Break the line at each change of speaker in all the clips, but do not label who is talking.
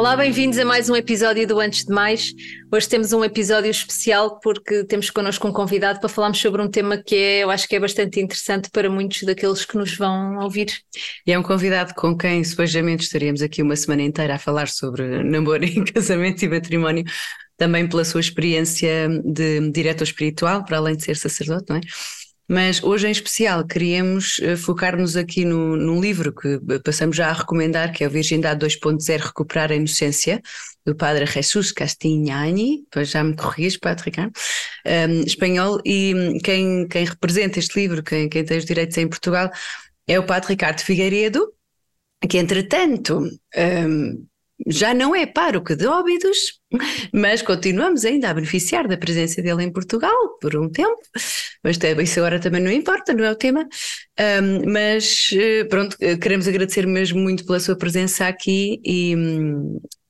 Olá, bem-vindos a mais um episódio do Antes de Mais. Hoje temos um episódio especial porque temos connosco um convidado para falarmos sobre um tema que é, eu acho que é bastante interessante para muitos daqueles que nos vão ouvir.
E é um convidado com quem supostamente estaríamos aqui uma semana inteira a falar sobre namoro casamento e matrimónio, também pela sua experiência de diretor espiritual, para além de ser sacerdote, não é? Mas hoje em especial queríamos eh, focar-nos aqui no, num livro que passamos já a recomendar, que é o Virgindade 2.0 Recuperar a Inocência, do padre Jesus Castignani, já me corriges, padre Ricardo, um, espanhol, e quem, quem representa este livro, quem, quem tem os direitos em Portugal, é o padre Ricardo Figueiredo, que entretanto um, já não é pároco de Óbidos, mas continuamos ainda a beneficiar da presença dele em Portugal por um tempo, mas isso agora também não importa, não é o tema. Um, mas eh, pronto, eh, queremos agradecer mesmo muito pela sua presença aqui e,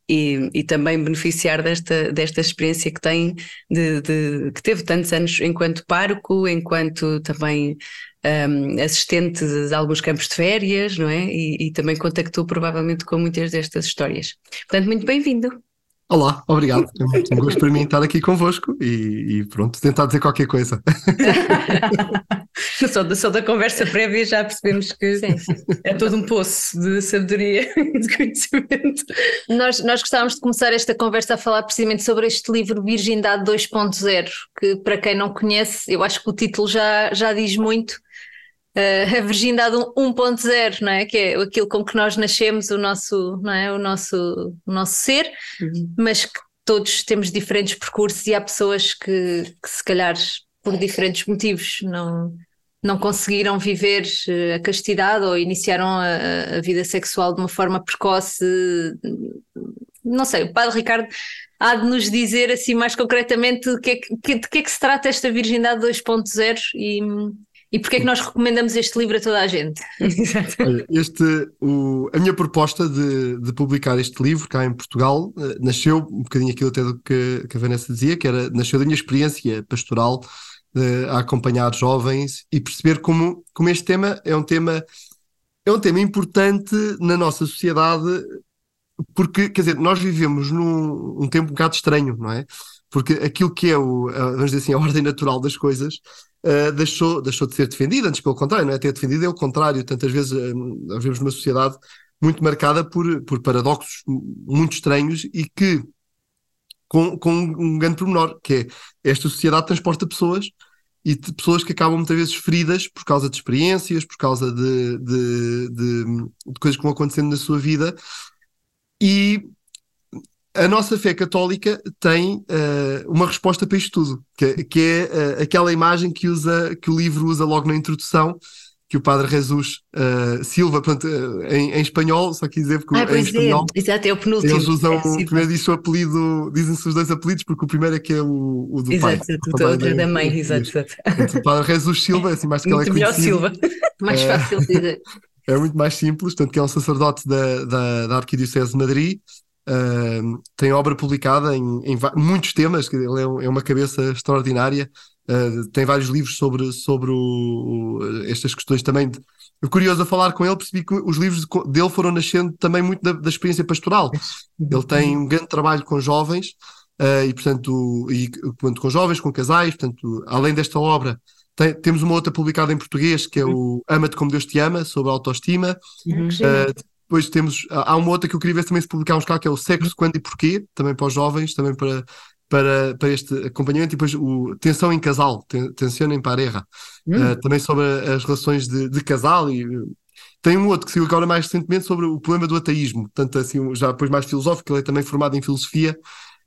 e, e, também beneficiar desta, desta experiência que tem, de, de, que teve tantos anos enquanto pároco, enquanto também um, assistente de alguns campos de férias, não é? E, e também contactou provavelmente com muitas destas histórias. Portanto, muito bem-vindo.
Olá, obrigado. É um gosto para mim estar aqui convosco e, e pronto, tentar dizer qualquer coisa.
só, da, só da conversa prévia já percebemos que sim, sim. é todo um poço de sabedoria e de conhecimento.
Nós, nós gostávamos de começar esta conversa a falar precisamente sobre este livro Virgindade 2.0, que para quem não conhece, eu acho que o título já, já diz muito uh, a virgindade 1.0, não é? Que é aquilo com que nós nascemos, o nosso, não é? o nosso, o nosso ser, uhum. mas que todos temos diferentes percursos e há pessoas que, que se calhar por diferentes motivos não, não conseguiram viver eh, a castidade ou iniciaram a, a, vida sexual de uma forma precoce. Não sei, o Padre Ricardo há de nos dizer assim mais concretamente de que, é que, de que é que se trata esta virgindade 2.0 e, e porquê é que nós recomendamos este livro a toda a gente?
este, o, a minha proposta de, de, publicar este livro cá em Portugal uh, nasceu um bocadinho aquilo até do que, que, a Vanessa dizia, que era, nasceu da minha experiência pastoral uh, a acompanhar jovens e perceber como, como este tema é um tema é um tema importante na nossa sociedade porque, quer dizer, nós vivemos num um tempo um bocado estranho, não é? Porque aquilo que é o, vamos dizer assim, a ordem natural das coisas uh, deixou, deixou de ser defendido, antes pelo contrário, não é? Ter defendido é o contrário. Tantas vezes uh, vivemos numa sociedade muito marcada por, por paradoxos muito estranhos e que, com, com um grande pormenor, que é esta sociedade transporta pessoas e pessoas que acabam muitas vezes feridas por causa de experiências, por causa de, de, de, de coisas que vão acontecendo na sua vida. E a nossa fé católica tem uh, uma resposta para isto tudo, que, que é uh, aquela imagem que, usa, que o livro usa logo na introdução, que o Padre Jesus uh, Silva, portanto, em, em, espanhol, só quis dizer porque
ah,
em é. espanhol
é. Exato, é o penúltimo.
Eles usam, é primeiro diz o apelido, dizem-se os dois apelidos, porque o primeiro é que é o, o do
exato,
pai.
Exato, o outro é da mãe, exato, exato.
o Padre Jesus Silva, assim mais que ela é
melhor Silva,
mais fácil de dizer.
É muito mais simples, portanto, que é um sacerdote da, da, da Arquidiocese de Madrid, Uh, tem obra publicada em, em muitos temas, ele é, é uma cabeça extraordinária. Uh, tem vários livros sobre, sobre o, o, estas questões também. De, curioso a falar com ele, percebi que os livros dele foram nascendo também muito da, da experiência pastoral. Ele tem um grande trabalho com jovens uh, e, portanto, e, portanto, com jovens, com casais. Portanto, além desta obra, tem, temos uma outra publicada em português que é o Ama-te como Deus te ama, sobre autoestima.
Uhum. Uh,
depois temos, há uma outra que eu queria ver também se publicarmos cá, que é o Sexo, Quando e Porquê, também para os jovens, também para, para, para este acompanhamento. E depois o Tensão em Casal, Tensión em Pareja, hum. uh, também sobre as relações de, de casal. E tem um outro que saiu agora mais recentemente sobre o problema do ateísmo, tanto assim, já depois mais filosófico, ele é também formado em filosofia.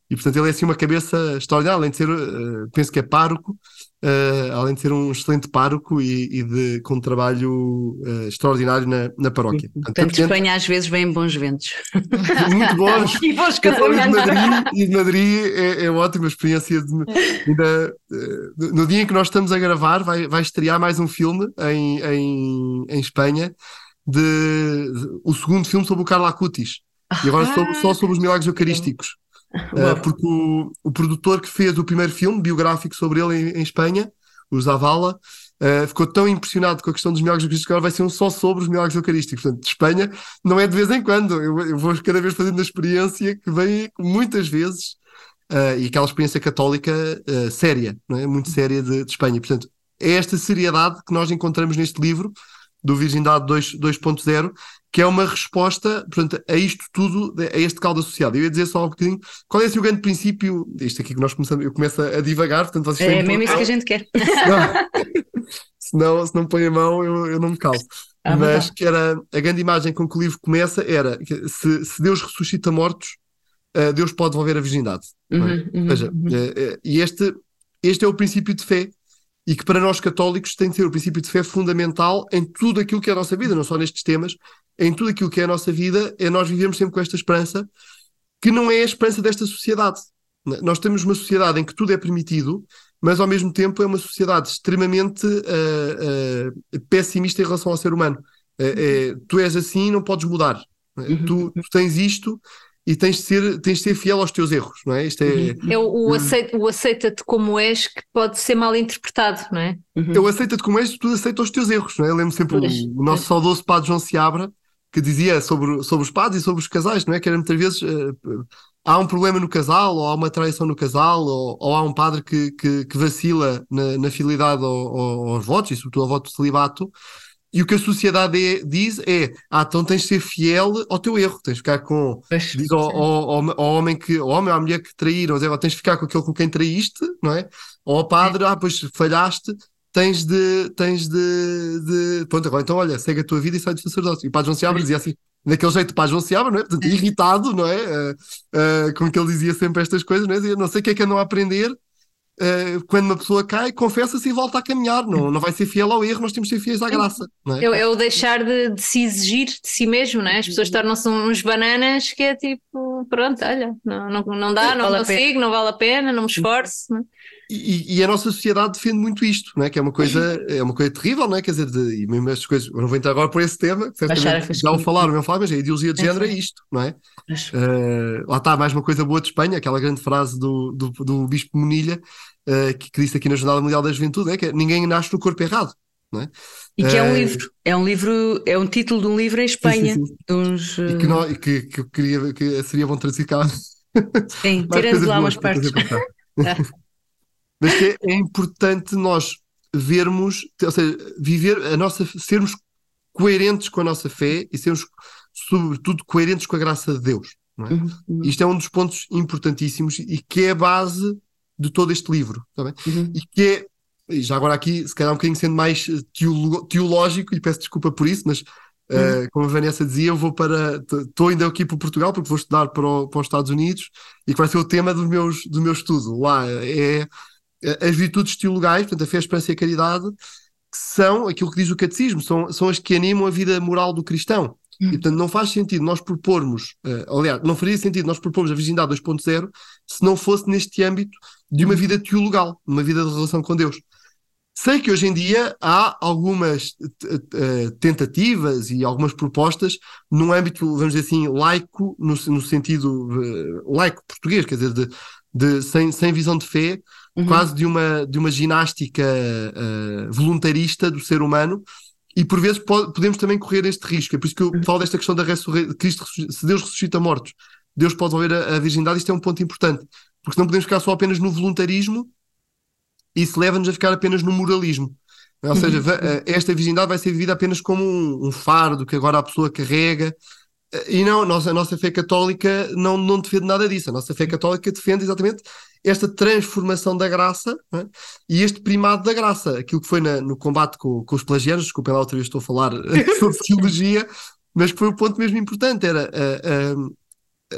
E portanto ele é assim uma cabeça extraordinária, além de ser, uh, penso que é pároco, uh, além de ser um excelente pároco e, e de, com um trabalho uh, extraordinário na, na paróquia.
Portanto, Portanto Espanha às vezes vem em bons ventos.
Muito bons.
e bons casamentos.
De Madrid, e de Madrid é, é ótima experiência. De, de, no dia em que nós estamos a gravar, vai, vai estrear mais um filme em, em, em Espanha, de, de, o segundo filme sobre o Carlo Acutis. E agora ah, só sobre os milagres eucarísticos. Uh, porque o, o, produtor que fez o primeiro filme biográfico sobre ele em, em Espanha, o Zavala, Uh, ficou tão impressionado com a questão dos milagres eucarísticos que agora vai ser um só sobre os milagres eucarísticos. Portanto, de Espanha não é de vez em quando. Eu, eu vou cada vez fazendo a experiência que vem muitas vezes uh, e aquela experiência católica uh, séria, não é? muito séria de, de, Espanha. Portanto, é esta seriedade que nós encontramos neste livro do Virgindade 2.0 que é uma resposta portanto, a isto tudo, a este caldo associado. Eu ia dizer só um bocadinho qual é assim, o grande princípio, isto aqui que nós começamos, eu começo a divagar, portanto vocês
É mesmo isso que a gente quer.
se não, se não põe a mão, eu, eu não me calo. Ah, Mas que era a grande imagem com que o livro começa era se, se Deus ressuscita mortos, uh, Deus pode devolver a virgindade. É? Uhum, é? uhum, Ou seja, uhum. uh, uh, e este, este é o princípio de fé e que para nós católicos tem de ser o princípio de fé fundamental em tudo aquilo que é a nossa vida, não só nestes temas, em tudo aquilo que é a nossa vida, é nós vivemos sempre com esta esperança, que não é a esperança desta sociedade. Nós temos uma sociedade em que tudo é permitido, mas ao mesmo tempo é uma sociedade extremamente uh, uh, pessimista em relação ao ser humano. Uh, tu és assim, não podes mudar. Uhum. Tu, tu, tens isto e tens de, ser, tens de ser fiel aos teus erros, não é? Isto é,
uhum. é o, o, aceita, o aceita-te como és que pode ser mal interpretado, não é?
Uhum. Eu aceita-te como és, tu aceitas os teus erros, não é? Eu lembro sempre o, o, nosso saudoso padre João Seabra, que dizia sobre, sobre os padres e sobre os casais, não é? Que era muitas vezes uh, há um problema no casal, ou há uma traição no casal, ou, ou há um padre que, que, que vacila na, na fidelidade ao, ao, aos votos, e sobretudo ao voto de celibato, e o que a sociedade é, diz é: ah, então tens de ser fiel ao teu erro, tens de ficar com. diz ao, ao, ao, homem que, ao homem ou à mulher que traíram, tens de ficar com aquele com quem traíste, não é? Ou ao padre, ah, pois falhaste, tens de. Tens de, de... Pronto, agora então olha, segue a tua vida e sai do sacerdote. E o padre João Seabra dizia assim: daquele jeito Padre João Seabra, não é? Portanto, irritado, não é? Uh, uh, com que ele dizia sempre estas coisas, não é? Dizia, não sei o que é que andam a aprender uh, quando uma pessoa cai, confessa-se e volta a caminhar. Não, não vai ser fiel ao erro, nós temos de ser fiéis à graça. Não é?
é, é o deixar de, de, se exigir de si mesmo, não é? As pessoas tornam-se uns bananas que é tipo, pronto, olha, não, não, não dá, não vale consigo, não vale a pena, não me esforço. Não é?
E, e, a nossa sociedade defende muito isto, não é? que é uma coisa, é uma coisa terrível, não é? Quer dizer, de, e mesmo estas coisas, eu não vou entrar agora por esse tema, certamente já o falaram, falo, mas a ideologia de é, género é isto, não é? Uh, lá está mais uma coisa boa de Espanha, aquela grande frase do, do, do Bispo Monilha, uh, que, que, disse aqui na Jornada Mundial da Juventude, é que é, ninguém nasce no corpo errado. Não é?
E que é um uh, livro, é um livro, é um título de um livro em Espanha. Sim, sim, sim. Uns,
e que, não, que, que, eu queria que seria bom traduzir cá.
Sim, tirando lá umas partes.
Mas que é, é importante nós vermos, ou seja, viver a nossa, sermos coerentes com a nossa fé e sermos, sobretudo, coerentes com a graça de Deus. É? Uhum, uhum. Isto é um dos pontos importantíssimos e que é a base de todo este livro. Tá uhum. E que é, e já agora aqui, se calhar um bocadinho sendo mais teológico, e peço desculpa por isso, mas uh, como a Vanessa dizia, eu vou para. Estou ainda aqui para Portugal, porque vou estudar para, o, para os Estados Unidos e que vai ser o tema do, meus, do meu estudo. Lá é as virtudes teologais, portanto, a fé, a esperança e a caridade, que são aquilo que diz o catecismo, são, são as que animam a vida moral do cristão. Hum. E, portanto, não faz sentido nós propormos, uh, aliás, não faria sentido nós propormos a virgindade 2.0 se não fosse neste âmbito de uma hum. vida teologal, uma vida de relação com Deus. Sei que hoje em dia há algumas uh, tentativas e algumas propostas num âmbito, vamos dizer assim, laico, no, no sentido uh, laico português, quer dizer, de, de, sem, sem visão de fé, uhum. quase de uma, de uma ginástica uh, voluntarista do ser humano, e por vezes pode, podemos também correr este risco. É por isso que eu uhum. falo desta questão da ressurreição, se Deus ressuscita mortos, Deus pode devolver a, a virgindade, isto é um ponto importante, porque não podemos ficar só apenas no voluntarismo, isso leva-nos a ficar apenas no moralismo. Ou seja, uhum. Eh, esta virgindade vai ser vivida apenas como um, um fardo que agora a pessoa carrega, e não, nós, a nossa fé católica não, não defende nada disso. A nossa fé católica defende exatamente esta transformação da graça é? e este primado da graça. Aquilo que foi na, no combate com, com os pelagianos, desculpem lá, outra vez estou a falar sobre teologia, mas que foi o ponto mesmo importante: era a,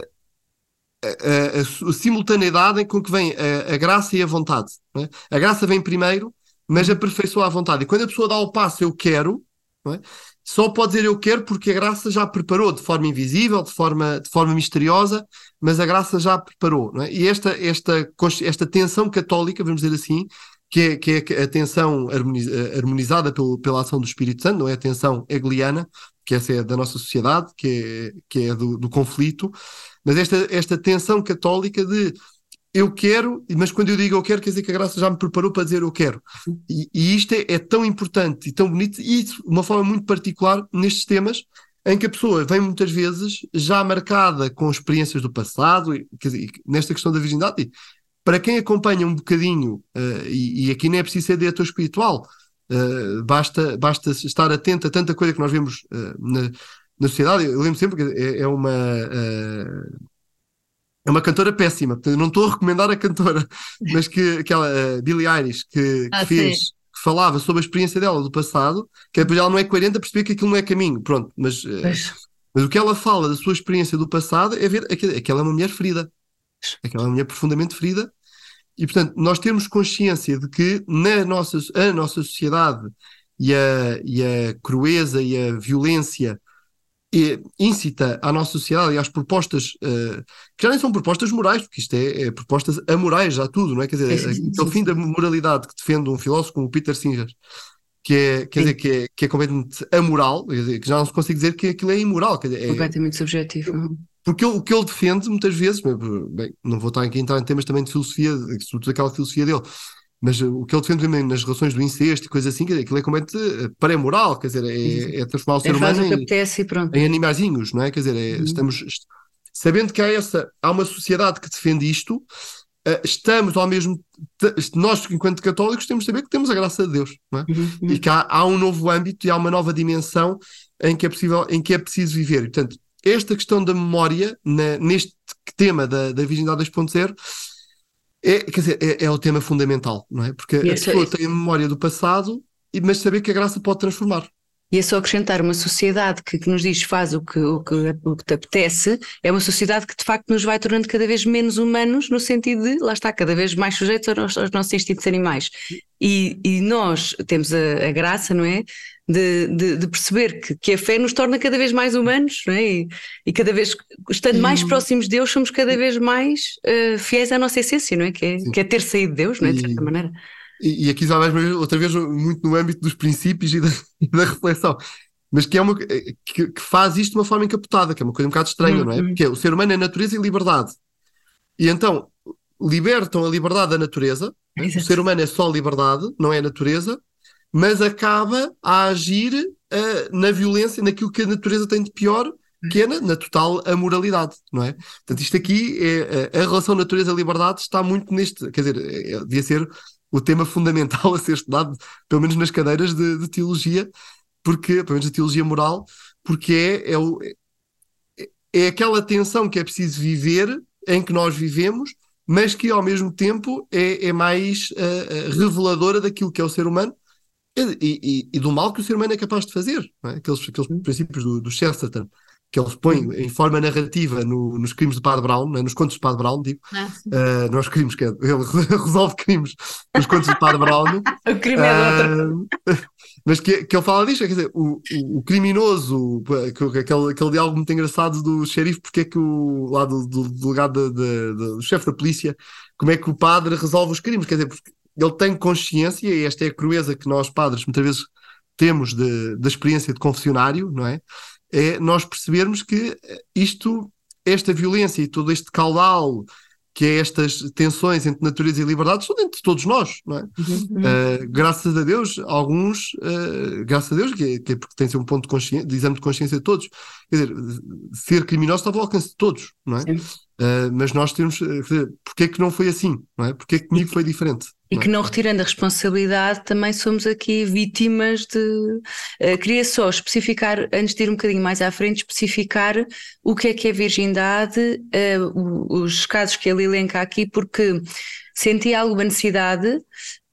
a, a, a simultaneidade com que vem a, graça e a vontade. É? A graça vem primeiro, mas aperfeiçoa a vontade. E quando a pessoa dá o passo, eu quero. É? Só pode dizer eu quero porque a graça já preparou de forma invisível, de forma, de forma misteriosa, mas a graça já preparou. É? E esta, esta, esta tensão católica, vamos dizer assim, que é, que é a tensão harmonizada pelo, pela ação do Espírito Santo, não é a tensão hegeliana, que essa é da nossa sociedade, que é, que é do, do conflito, mas esta, esta tensão católica de eu quero, mas quando eu digo eu quero, quer dizer que a graça já me preparou para dizer eu quero. E, e isto é, é, tão importante e tão bonito, e de uma forma muito particular nestes temas, em que a pessoa vem muitas vezes já marcada com experiências do passado, quer dizer, nesta questão da virgindade. Para quem acompanha um bocadinho, uh, e, e, aqui não é preciso ser diretor espiritual, uh, basta, basta estar atento a tanta coisa que nós vemos uh, na, na sociedade. Eu lembro sempre que é, é uma é uma cantora péssima, portanto, não estou a recomendar a cantora, mas que aquela uh, Billie Eilish que, ah, que fez, sim. que falava sobre a experiência dela do passado, que depois ela não é coerente a perceber que aquilo não é caminho, pronto, mas, uh, mas o que ela fala da sua experiência do passado é ver aquela é uma mulher ferida, aquela é uma mulher profundamente ferida, e portanto nós temos consciência de que na nossa, a nossa sociedade e a, e a crueza e a violência incita à nossa sociedade e às propostas uh, que já nem são propostas morais, porque isto é, é propostas amorais, já tudo, não é? Quer dizer, aquele sim, fim da moralidade que defende um filósofo como o Peter Singer, que é, quer dizer, que é, que é completamente amoral, quer dizer, que já não se consegue dizer que aquilo é imoral. Quer dizer, é,
completamente subjetivo.
Porque o que ele defende muitas vezes, bem, não vou estar aqui a entrar em temas também de filosofia, sobretudo aquela filosofia dele, mas o que ele defende nas relações do incesto e coisas assim, aquilo é completamente eh, pré-moral, quer dizer, é, é transformar o ser humano em, em animaizinhos, não é? Quer dizer, é, uhum. estamos sabendo que há essa, há uma sociedade que defende isto, uh, estamos ao mesmo nós, enquanto católicos, temos de saber que temos a graça de Deus, é? Uhum. uhum. E que há, há, um novo âmbito e há uma nova dimensão em que é possível, em que é preciso viver. E, portanto, esta questão da memória, na, neste tema da, da Virgindade 2.0, é, quer dizer, é, é, o tema fundamental, não é? Porque e a pessoa é... tem a memória do passado, mas saber que a graça pode transformar.
E é só acrescentar uma sociedade que, que, nos diz faz o que, o, que, o que te apetece, é uma sociedade que de facto nos vai tornando cada vez menos humanos, no sentido de, lá está, cada vez mais sujeitos aos, aos nossos instintos animais. E, e nós temos a, a, graça, não é? De, de, de perceber que, que, a fé nos torna cada vez mais humanos, não é? E, e cada vez, estando mais próximos de Deus, somos cada vez mais uh, fiéis à nossa essência, não é? Que é, que é ter saído de Deus, não é? De certa maneira.
E, e aqui já mais outra vez muito no âmbito dos princípios e da, e da reflexão mas que é uma que, que, faz isto de uma forma encapotada, que é uma coisa um bocado estranha, uhum. não é? Porque é, o ser humano é natureza e liberdade. E então libertam a liberdade da natureza, Exato. o ser humano é só liberdade, não é natureza, mas acaba a agir uh, na violência, naquilo que a natureza tem de pior, que é na, na total amoralidade, não é? Portanto, isto aqui, é, a relação natureza-liberdade está muito neste, quer dizer, é, devia ser o tema fundamental a ser estudado, pelo menos nas cadeiras de, de teologia, porque, pelo menos de teologia moral, porque é, é, o, é, é aquela tensão que é preciso viver, em que nós vivemos, mas que ao mesmo tempo é, é mais uh, reveladora daquilo que é o ser humano e, e, e, do mal que o ser humano é capaz de fazer. É? Aqueles, aqueles princípios do, do Chesterton que eles põem em forma narrativa no, nos crimes do Padre Brown, né, nos contos do Padre Brown, digo, ah, uh, não crimes, que é, ele resolve crimes nos contos do Padre Brown.
o crime é uh,
Mas que, que ele fala disto, quer dizer, o, o, o criminoso, aquele, aquele diálogo muito engraçado do xerife, porque é que o, lá do, do delegado, do chefe da polícia, como é que o padre resolve os crimes, quer dizer, porque ele tem consciência, e esta é a crueza que nós padres muitas vezes temos da experiência de confessionário, não é? é nós percebermos que isto, esta violência e todo este caudal que é estas tensões entre natureza e liberdade, são dentro de todos nós, não é? Uhum. Uh, graças a Deus, alguns, uh, graças a Deus, que é, que é, porque tem que ser um ponto de, consciência, de exame de consciência de todos. Quer dizer, ser criminoso está ao alcance de todos, não é? Uh, mas nós temos, quer dizer, porque é que não foi assim, não é? Porque é que comigo foi diferente?
E que não retirando a responsabilidade, também somos aqui vítimas de. Uh, queria só especificar, antes de ir um bocadinho mais à frente, especificar o que é que é virgindade, uh, os casos que ele elenca aqui, porque senti alguma necessidade.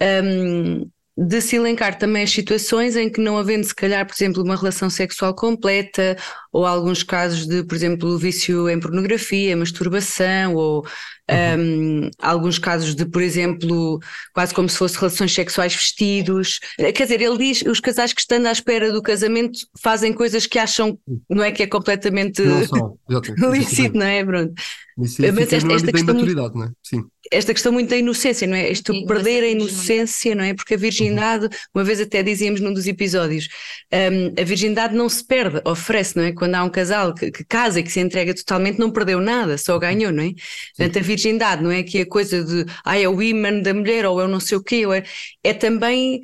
Um, de se elencar também as situações em que não havendo se calhar, por exemplo, uma relação sexual completa ou alguns casos de, por exemplo, vício em pornografia, masturbação ou uhum. um, alguns casos de, por exemplo, quase como se fossem relações sexuais vestidos. Quer dizer, ele diz os casais que estando à espera do casamento fazem coisas que acham, não é que é completamente lícito, não é? Pronto.
Isso Mas esta, esta questão... não é? Sim.
Esta questão muito da inocência, não é? Isto Sim, perder a inocência, não é? Porque a virgindade, uma vez até dizíamos num dos episódios, um, a virgindade não se perde, oferece, não é? Quando há um casal que, que casa e que se entrega totalmente, não perdeu nada, só ganhou, não é? Portanto, a virgindade não é que a coisa de, ah, é o imã da mulher ou eu não sei o quê, é, é também,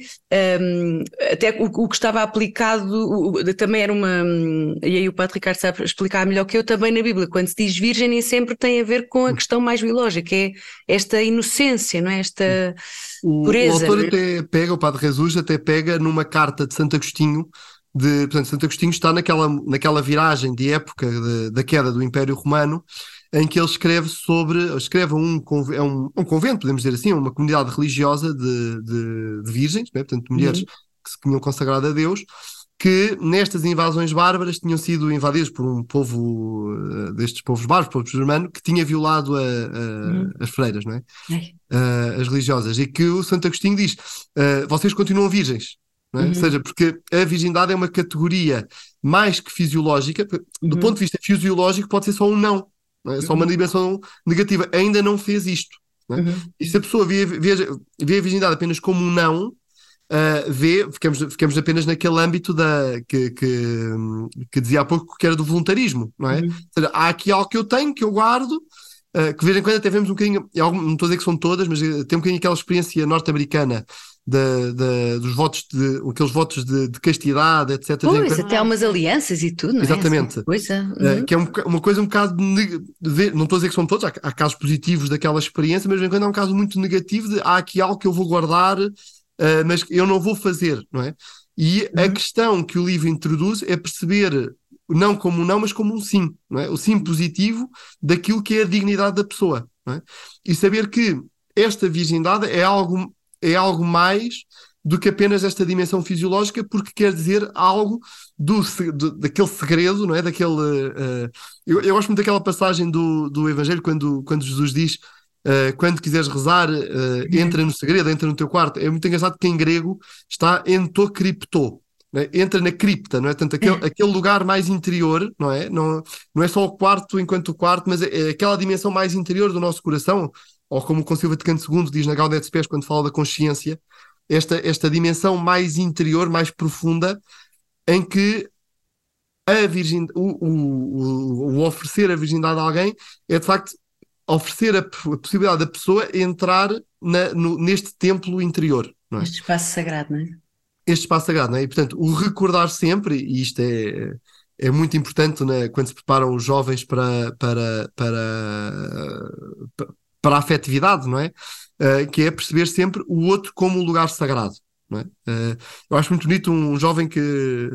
um, até o, o, que estava aplicado, o, também era uma, e aí o Padre Ricardo sabe explicar melhor que eu, também na Bíblia, quando se diz virgem, nem sempre tem a ver com a questão mais biológica, é esta inocência, não é? Esta
o,
pureza.
O autor até pega, o Padre Jesus até pega numa carta de Santo Agostinho, de, portanto, Santo Agostinho está naquela, naquela viragem de época de, da queda do Império Romano, em que ele escreve sobre, escreve um, é um, um convento, podemos dizer assim, uma comunidade religiosa de, de, de virgens, né? portanto, mulheres uhum. que se tinham consagrado a Deus, que nestas invasões bárbaras tinham sido invadidas por um povo uh, destes povos bárbaros, povo germano, que tinha violado a, a, uhum. as freiras, não é? Uh, as religiosas, e que o Santo Agostinho diz: uh, vocês continuam virgens. É? Uhum. Ou seja, porque a virgindade é uma categoria mais que fisiológica, do uhum. ponto de vista fisiológico, pode ser só um não, não é? só uma uhum. dimensão negativa. Ainda não fez isto. Não é? Uhum. E se a pessoa vê, vê, vê a virgindade apenas como um não, uh, vê, ficamos, ficamos apenas naquele âmbito da, que, que, que, dizia há pouco que era do voluntarismo, não é? Uhum. Ou seja, há aqui algo que eu tenho, que eu guardo, uh, que de vez em quando até vemos um bocadinho, não estou a dizer que são todas, mas eh, tem um bocadinho aquela experiência norte-americana da, da, dos votos de aqueles votos de, de castidade, etc.
Pois, até há umas alianças e tudo, não
é? Exatamente.
Coisa.
Uhum. Que é um, uma coisa um bocado de, de, não estou a dizer que são todos, há, há, casos positivos daquela experiência, mas de vez em quando há um caso muito negativo de há aqui algo que eu vou guardar uh, mas eu não vou fazer, não é? E uhum. a questão que o livro introduz é perceber não como um não, mas como um sim, não é? O sim positivo daquilo que é a dignidade da pessoa, não é? E saber que esta virgindade é algo, é algo mais do que apenas esta dimensão fisiológica, porque quer dizer algo do, do daquele segredo, não é? Daquele, uh, eu, eu, gosto muito daquela passagem do, do Evangelho quando, quando Jesus diz Uh, quando quiseres rezar, uh, entra no segredo, entra no teu quarto. É muito engraçado que em grego está entocripto. Né? Entra na cripta, não é? Tanto aquele, aquele lugar mais interior, não é? Não, não é só o quarto enquanto o quarto, mas é, é aquela dimensão mais interior do nosso coração, ou como o Concílio Vaticano II diz na Gaudium et Spes quando fala da consciência, esta, esta dimensão mais interior, mais profunda, em que a virgin, o, o, o, oferecer a virgindade a alguém é de facto oferecer a, a possibilidade da pessoa entrar na, no, neste templo interior.
É? Este espaço sagrado, não é?
Este espaço sagrado, não é? E portanto, o recordar sempre, e isto é, é muito importante né, quando se preparam os jovens para, para, para, para a afetividade, não é? Uh, que é perceber sempre o outro como um lugar sagrado. Não é? Uh, eu acho muito bonito um jovem que,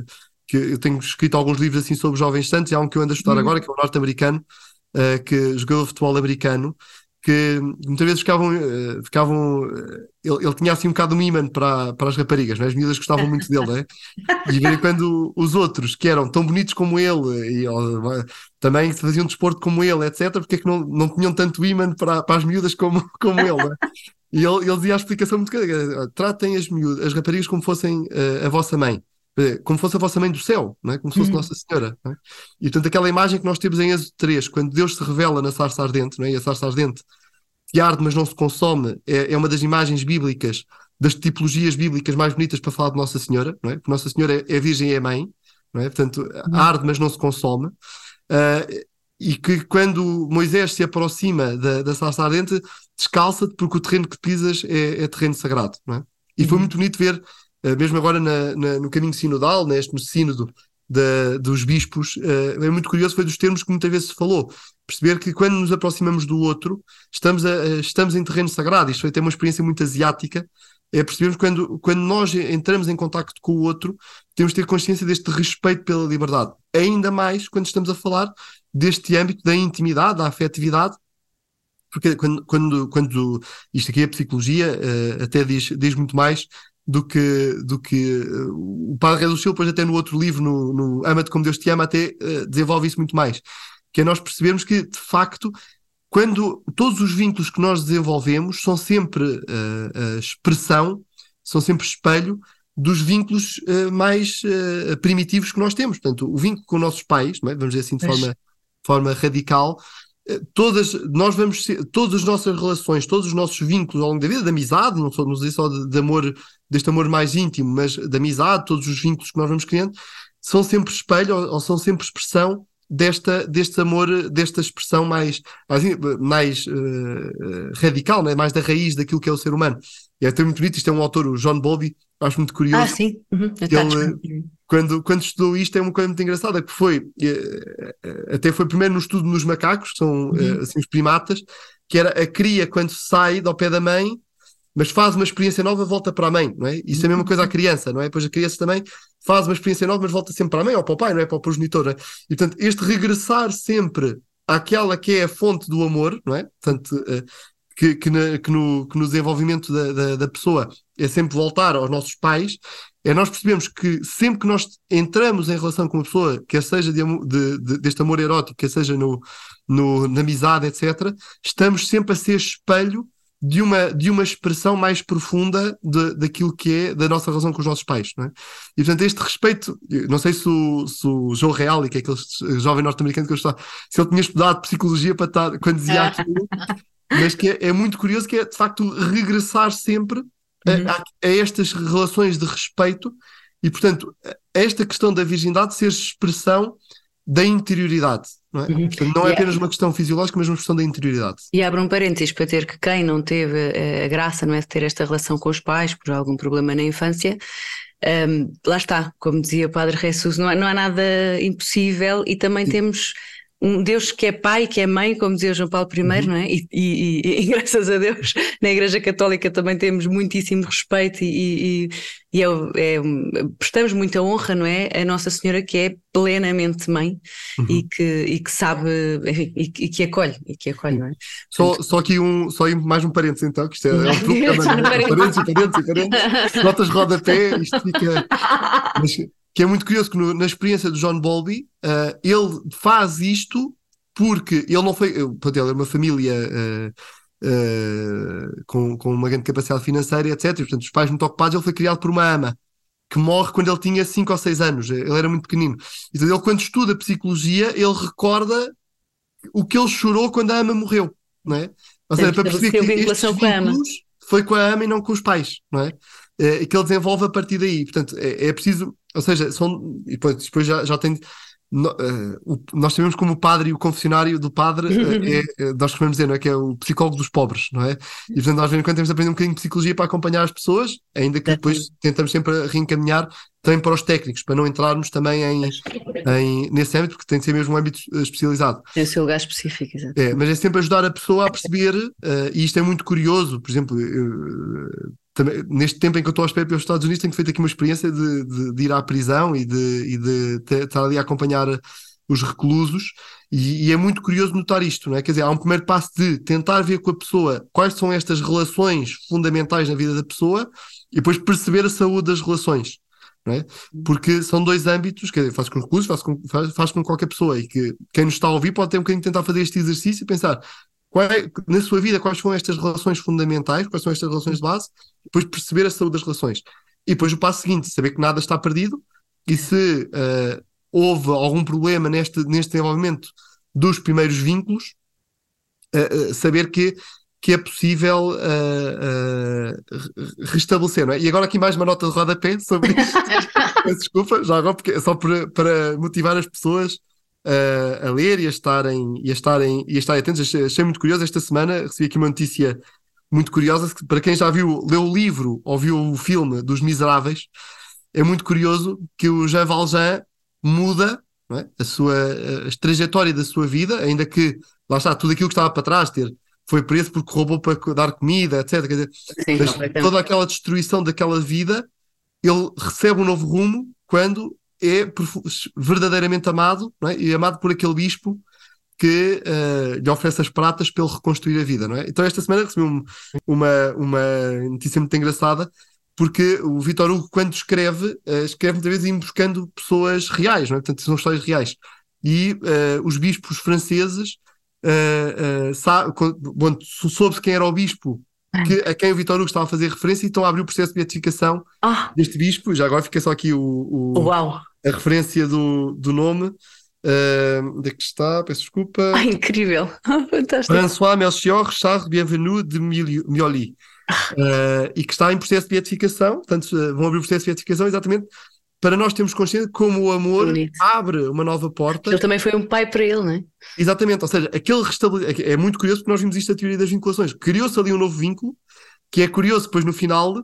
que eu tenho escrito alguns livros assim sobre jovens santos, e há um que eu ando a estudar hum. agora, que é o norte-americano, uh, que jogou futebol americano, que muitas vezes ficavam. Uh, ficavam uh, ele, ele, tinha assim um bocado um imã para, para as raparigas, não é? as miúdas gostavam muito dele, não é? E ver quando os outros, que eram tão bonitos como ele, e ou, também faziam desporto como ele, etc., porque é que não, não tinham tanto imã para, para as miúdas como, como ele, não é? E ele, ele dizia a explicação muito tratem as, miúdas, as raparigas como fossem uh, a vossa mãe. Eh, como fosse a vossa mãe do céu, não é? como se fosse uhum. Nossa Senhora. É? E portanto, aquela imagem que nós temos em Êxodo 3, quando Deus se revela na sarça ardente, não é? e a sarça ardente que arde, mas não se consome, é, é, uma das imagens bíblicas, das tipologias bíblicas mais bonitas para falar de Nossa Senhora, não é? Porque Nossa Senhora é, é virgem e é mãe, não é? portanto, uhum. arde, mas não se consome. Uh, e que quando Moisés se aproxima da, da sarça ardente, descalça-te porque o terreno que pisas é, é terreno sagrado. Não é? E uhum. foi muito bonito ver mesmo agora na, na, no caminho sinodal, neste sínodo da, dos bispos, uh, é muito curioso, foi dos termos que muitas vezes se falou. Perceber que quando nos aproximamos do outro, estamos, a, estamos em terreno sagrado. Isto foi até uma experiência muito asiática. É percebermos quando, quando nós entramos em contacto com o outro, temos de ter consciência deste respeito pela liberdade. Ainda mais quando estamos a falar deste âmbito da intimidade, da afetividade, porque quando, quando, quando isto aqui é psicologia, uh, até diz, diz muito mais do que, do que uh, o Padre Rei do Sil, depois até no outro livro, no, no Ama-te como Deus te ama, até uh, desenvolve isso muito mais. Que é nós percebermos que, de facto, quando todos os vínculos que nós desenvolvemos são sempre uh, expressão, são sempre espelho dos vínculos mais primitivos que nós temos. Portanto, o vínculo com nossos pais, é? vamos dizer assim de forma, forma radical, todas, nós vamos ser, todas as nossas relações, todos os nossos vínculos ao longo da vida, de amizade, não só, não sei só de, de, amor, deste amor mais íntimo, mas de amizade, todos os vínculos que nós vamos criando, são sempre espelho ou, ou são sempre expressão desta, deste amor, desta expressão mais, mais, mais uh, radical, né? mais da raiz daquilo que é o ser humano. E é até muito bonito, isto é um autor, o John Bowlby, acho muito curioso.
Ah, sim. Uhum.
Ele, quando, quando estudou isto, é uma coisa muito engraçada, que foi, eh, até foi primeiro no estudo nos macacos, que são uhum. Assim, os primatas, que era a cria quando sai do pé da mãe, mas faz uma experiência nova, volta para a mãe, não é? Isso é a mesma coisa à criança, não é? Depois a criança também faz uma experiência nova, mas volta sempre para a mãe ou para o pai, não é? Para o progenitor, é? E portanto, este regressar sempre àquela que é a fonte do amor, não é? Portanto, que, que, na, que, no, que no desenvolvimento da, da, da, pessoa é sempre voltar aos nossos pais, é nós percebemos que sempre que nós entramos em relação com uma pessoa, quer seja de, de, de, deste amor erótico, quer seja no, no, na amizade, etc., estamos sempre a ser espelho de uma, de uma expressão mais profunda de, daquilo que é da nossa relação com os nossos pais. Não é? E portanto, este respeito, não sei se o, se o João Real, que é aquele jovem norte-americano que eu estou, se ele tinha estudado psicologia para estar, quando dizia aquilo, mas que é, é, muito curioso que é de facto regressar sempre uhum. a, a, estas relações de respeito e portanto esta questão da virgindade ser expressão da interioridade. Não é, uhum. não é apenas uma questão fisiológica, mas uma questão da interioridade.
E abro um parênteses para ter que quem não teve eh, a graça não é, de ter esta relação com os pais por algum problema na infância, um, lá está, como dizia o Padre Jesus, não há, não há nada impossível e também Sim. temos um Deus que é pai, que é mãe, como dizia João Paulo I, uhum. não é? E, e, e, e, graças a Deus na Igreja Católica também temos muitíssimo respeito e, e é, é, prestamos muita honra, não é? A Nossa Senhora que é plenamente mãe uhum. e, que, e que sabe e, que acolhe, e que acolhe, não é?
Só, só aqui um, só mais um parênteses então, que isto é, é um truque também, parênteses, parênteses, parênteses, notas rodapé, isto fica... Mas, que é muito curioso que no, na experiência do John Bowlby, uh, ele faz isto porque ele não foi, ele é uma família uh, uh, com, com uma grande capacidade financeira, etc. E, portanto, os pais muito ocupados, ele foi criado por uma ama que morre quando ele tinha 5 ou 6 anos, ele era muito pequenino. Então, ele, quando estuda psicologia, ele recorda o que ele chorou quando a ama morreu, não é? Ou seja, para perceber que estes vínculos foi com a ama e não com os pais, não é? é que ele desenvolve a partir daí. Portanto, é, é preciso ou seja, são, e depois, depois já, já tem. No, uh, o, nós sabemos como o padre e o confessionário do padre uh, é, é, nós costumamos dizer, não é? Que é o psicólogo dos pobres, não é? E portanto, nós, quando temos de aprender um bocadinho de psicologia para acompanhar as pessoas, ainda que depois tentamos sempre reencaminhar também para os técnicos, para não entrarmos também em, em, nesse âmbito, porque tem de ser mesmo um âmbito eh, especializado.
Tem o seu lugar específico, exato.
É, mas é sempre ajudar a pessoa a perceber, uh, e isto é muito curioso, por exemplo, também, neste tempo em que eu estou à espera pelos Estados Unidos, tenho feito aqui uma experiência de, de, de ir à prisão e de, e de estar ali a acompanhar os reclusos, e, e, é muito curioso notar isto, não é? Quer dizer, há um primeiro passo de tentar ver com a pessoa quais são estas relações fundamentais na vida da pessoa e depois perceber a saúde das relações. Não é? Porque são dois âmbitos, quer dizer, faz com reclusos, faz com, faz, faz com qualquer pessoa, e que quem nos está a ouvir pode ter um bocadinho tentar fazer este exercício e pensar é, na sua vida, quais são estas relações fundamentais, quais são estas relações de base, depois perceber a saúde das relações. E depois o passo seguinte, saber que nada está perdido e se uh, houve algum problema neste, neste desenvolvimento dos primeiros vínculos, uh, uh, saber que, que é possível restabelecer. Não é? E agora aqui mais uma nota de rodapé sobre isso. Desculpa, já agora, porque é só para, para motivar as pessoas a, a ler e a estarem, e a estarem, e a estarem atentos. Achei, achei, muito curioso. Esta semana recebi aqui uma notícia muito curiosa. Para quem já viu, leu o livro ou viu o filme dos Miseráveis, é muito curioso que o Jean Valjean muda é? a sua a, a trajetória da sua vida, ainda que lá está tudo aquilo que estava para trás, ter foi preso porque roubou para dar comida, etc. Dizer, Sim, toda aquela destruição daquela vida, ele recebe um novo rumo quando é verdadeiramente amado é? e amado por aquele bispo que uh, lhe oferece as pratas para ele reconstruir a vida, não é? Então esta semana recebi um, uma, uma notícia muito engraçada porque o Vitor Hugo quando escreve, uh, escreve muitas vezes buscando pessoas reais, não é? Portanto são histórias reais e uh, os bispos franceses sabe, bom, soube-se quem era o bispo que, a quem o Vitor Hugo estava a fazer referência e estão a abrir o processo de beatificação ah. deste bispo, já agora fica só aqui o, o, a referência do, do nome. Uh, onde é que está? Peço desculpa.
Ah, incrível! Fantástico.
François Melchior Charles Bienvenu de Mioli. Uh, e que está em processo de beatificação, portanto, vão abrir o processo de beatificação exatamente para nós termos consciência de como o amor Bonito. abre uma nova porta.
Ele também foi um pai para ele, não é?
Exatamente, ou seja, aquele restabelecimento. É muito curioso porque nós vimos isto a teoria das vinculações. Criou-se ali um novo vínculo, que é curioso, depois no final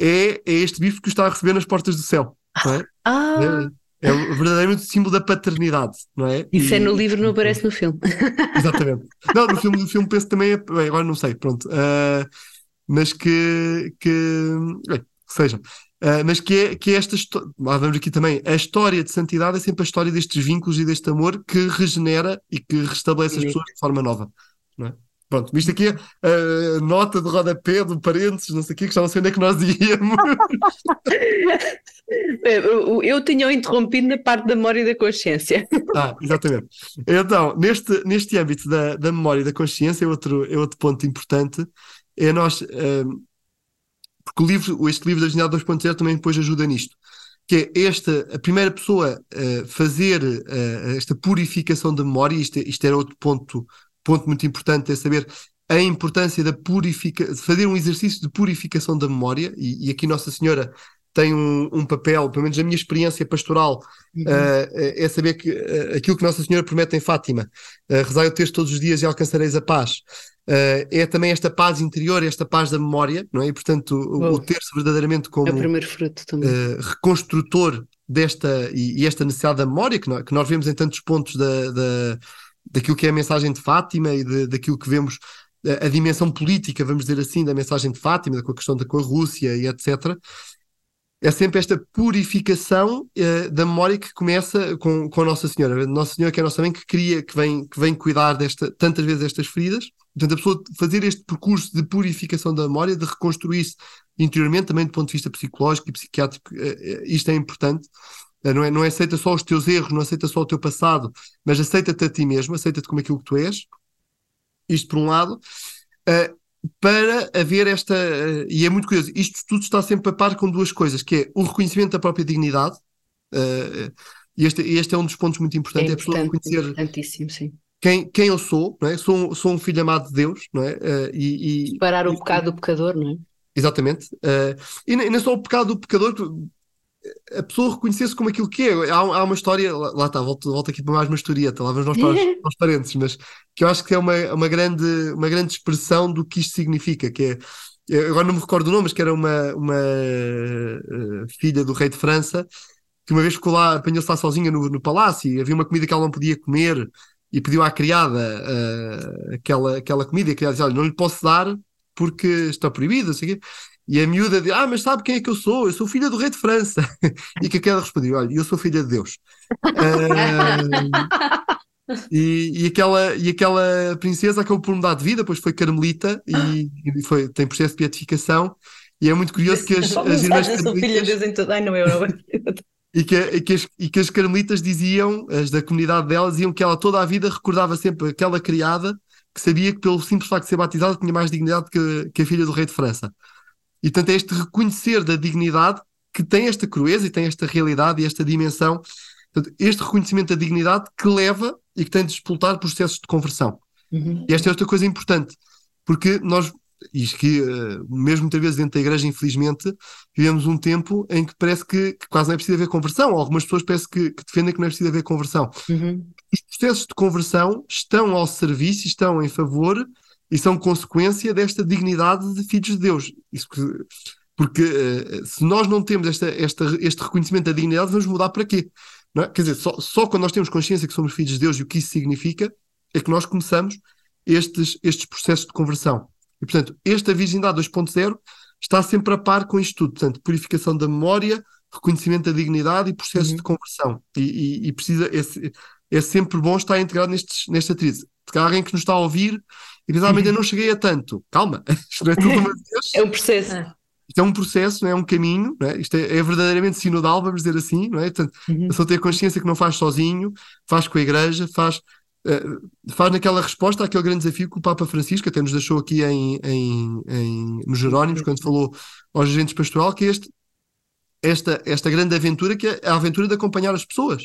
é, é este bife que o está a receber nas portas do céu. Não é?
Ah!
É, é verdadeiramente o símbolo da paternidade, não é?
Isso e, é no livro, não aparece no filme.
Exatamente. Não, no filme, no filme penso também, é, bem, agora não sei, pronto. Uh, mas que, que bem, seja, Uh, mas que é, que é esta história, vamos aqui também, a história de santidade é sempre a história destes vínculos e deste amor que regenera e que restabelece as pessoas de forma nova. Não é? Pronto, visto aqui a nota de rodapé do parênteses, não sei o quê, que já não sei onde é que nós íamos.
Eu tinha interrompido na parte da memória e da consciência.
Ah, exatamente. Então, neste, neste âmbito da, da memória e da consciência, é outro, é outro ponto importante, é nós. Porque o livro, este livro da Genial 2.0 também depois ajuda nisto, que é esta, a primeira pessoa a fazer esta purificação da memória, isto, isto era outro ponto, ponto muito importante, é saber a importância da purificação, fazer um exercício de purificação da memória, e, e aqui Nossa Senhora tem um, um, papel, pelo menos a minha experiência pastoral, uhum. uh, é saber que uh, aquilo que Nossa Senhora promete em Fátima, uh, rezai o texto todos os dias e alcançareis a paz, uh, é também esta paz interior, esta paz da memória, não é? E portanto o, o ter-se verdadeiramente como
é
reconstrutor desta e, e, esta necessidade da memória que nós, que nós vemos em tantos pontos da, da, daquilo que é a mensagem de Fátima e de, daquilo que vemos a, a dimensão política, vamos dizer assim, da mensagem de Fátima, com a questão da com a Rússia e etc é sempre esta purificação uh, da memória que começa com, com Nossa Senhora. Nossa Senhora que é a nossa mãe que cria, que vem, que vem cuidar desta, tantas vezes destas feridas. Portanto, a pessoa fazer este percurso de purificação da memória, de reconstruir-se interiormente, também do ponto de vista psicológico e psiquiátrico, uh, isto é importante. Uh, não, é, não é aceita só os teus erros, não aceita só o teu passado, mas aceita-te a ti mesmo, aceita-te como aquilo que tu és. Isto por um lado. Uh, para haver esta. Uh, e é muito curioso, isto tudo está sempre a par com duas coisas, que é o reconhecimento da própria dignidade, uh, e este, este é um dos pontos muito importantes, é, é a pessoa reconhecer
sim.
Quem, quem eu sou, não é? sou, sou um filho amado de Deus, não é? Uh, e,
e, Separar o pecado do pecador, não é?
Exatamente. e não é só o pecado do pecador, a pessoa reconhecer-se como aquilo que é. Há, há uma história, lá, lá está, volto, volto aqui para mais uma historieta, lá vamos nós para os, para os parentes, mas que eu acho que é uma, uma, grande, uma grande expressão do que isto significa, que é, agora não me recordo o nome, mas que era uma, uma uh, filha do rei de França, que uma vez ficou lá, apanhou-se lá sozinha no, no palácio e havia uma comida que ela não podia comer e pediu à criada uh, aquela, aquela comida e a criada disse, olha, não lhe posso dar porque está proibido, não sei o quê. E a miúda diz: Ah, mas sabe quem é que eu sou? Eu sou filha do rei de França. e que aquela respondeu: Olha, eu sou filha de Deus. uh, e, e, aquela, e aquela princesa acabou por mudar de vida, depois foi carmelita e, e foi, tem processo de beatificação. E é muito curioso que as, as irmãs carmelitas.
Em todo... Ai, não, eu não.
e, que, e, que as, e que as carmelitas diziam, as da comunidade delas, diziam que ela toda a vida recordava sempre aquela criada que sabia que, pelo simples facto de ser batizada, tinha mais dignidade que, que a filha do rei de França. E portanto é este reconhecer da dignidade que tem esta crueza e tem esta realidade e esta dimensão, portanto, este reconhecimento da dignidade que leva e que tem de explotar processos de conversão. Uhum. E esta é outra coisa importante, porque nós, isto que uh, mesmo muitas vezes dentro da igreja, infelizmente, vivemos um tempo em que parece que, que quase não é preciso haver conversão, ou algumas pessoas parece que, que defendem que não é preciso haver conversão. Uhum. Os processos de conversão estão ao serviço, estão em favor e são consequência desta dignidade de filhos de Deus. Isso que, porque uh, se nós não temos esta, esta, este reconhecimento da dignidade, vamos mudar para quê? É? Quer dizer, só, só quando nós temos consciência que somos filhos de Deus e o que isso significa, é que nós começamos estes, estes processos de conversão. E, portanto, esta virgindade 2.0 está sempre a par com isto tudo. Portanto, purificação da memória, reconhecimento da dignidade e processo uhum. de conversão. E, e, e precisa, é, é, sempre bom estar integrado nestes, nesta atriz. Porque há alguém que nos está a ouvir e diz, ah, ainda não cheguei a tanto. Calma, isto não é tudo uma vez.
É um processo.
Isto é um processo, não é um caminho, não é? isto é, é verdadeiramente sinodal, vamos dizer assim, não é? Portanto, uhum. a pessoa ter consciência que não faz sozinho, faz com a igreja, faz, uh, faz naquela resposta àquele grande desafio que o Papa Francisco até nos deixou aqui em, em, em nos Jerónimos, quando falou aos agentes pastoral, que é este, esta, esta grande aventura, que é a aventura de acompanhar as pessoas.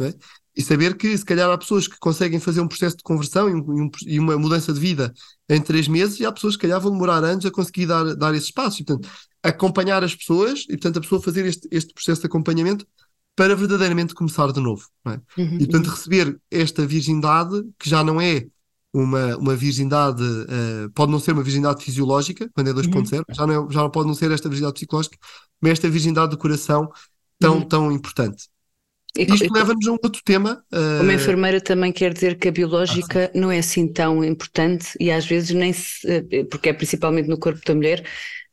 É? E saber que se calhar há pessoas que conseguem fazer um processo de conversão e, um, e uma mudança de vida em três meses e há pessoas que calhar vão demorar anos a conseguir dar, dar esses passos. E, portanto, acompanhar as pessoas e, portanto, a pessoa fazer este, este processo de acompanhamento para verdadeiramente começar de novo. É? Uhum. E, portanto, receber esta virgindade, que já não é uma, uma virgindade, uh, pode não ser uma virgindade fisiológica, quando é 2.0, uhum. já, não é, já não pode não ser esta virgindade psicológica, mas esta virgindade do coração tão, uhum. tão importante. E, Isto leva-nos a um outro tema.
Uh... Como enfermeira também quer dizer que a biológica ah, não é assim tão importante e às vezes nem se, eh, porque é principalmente no corpo da mulher,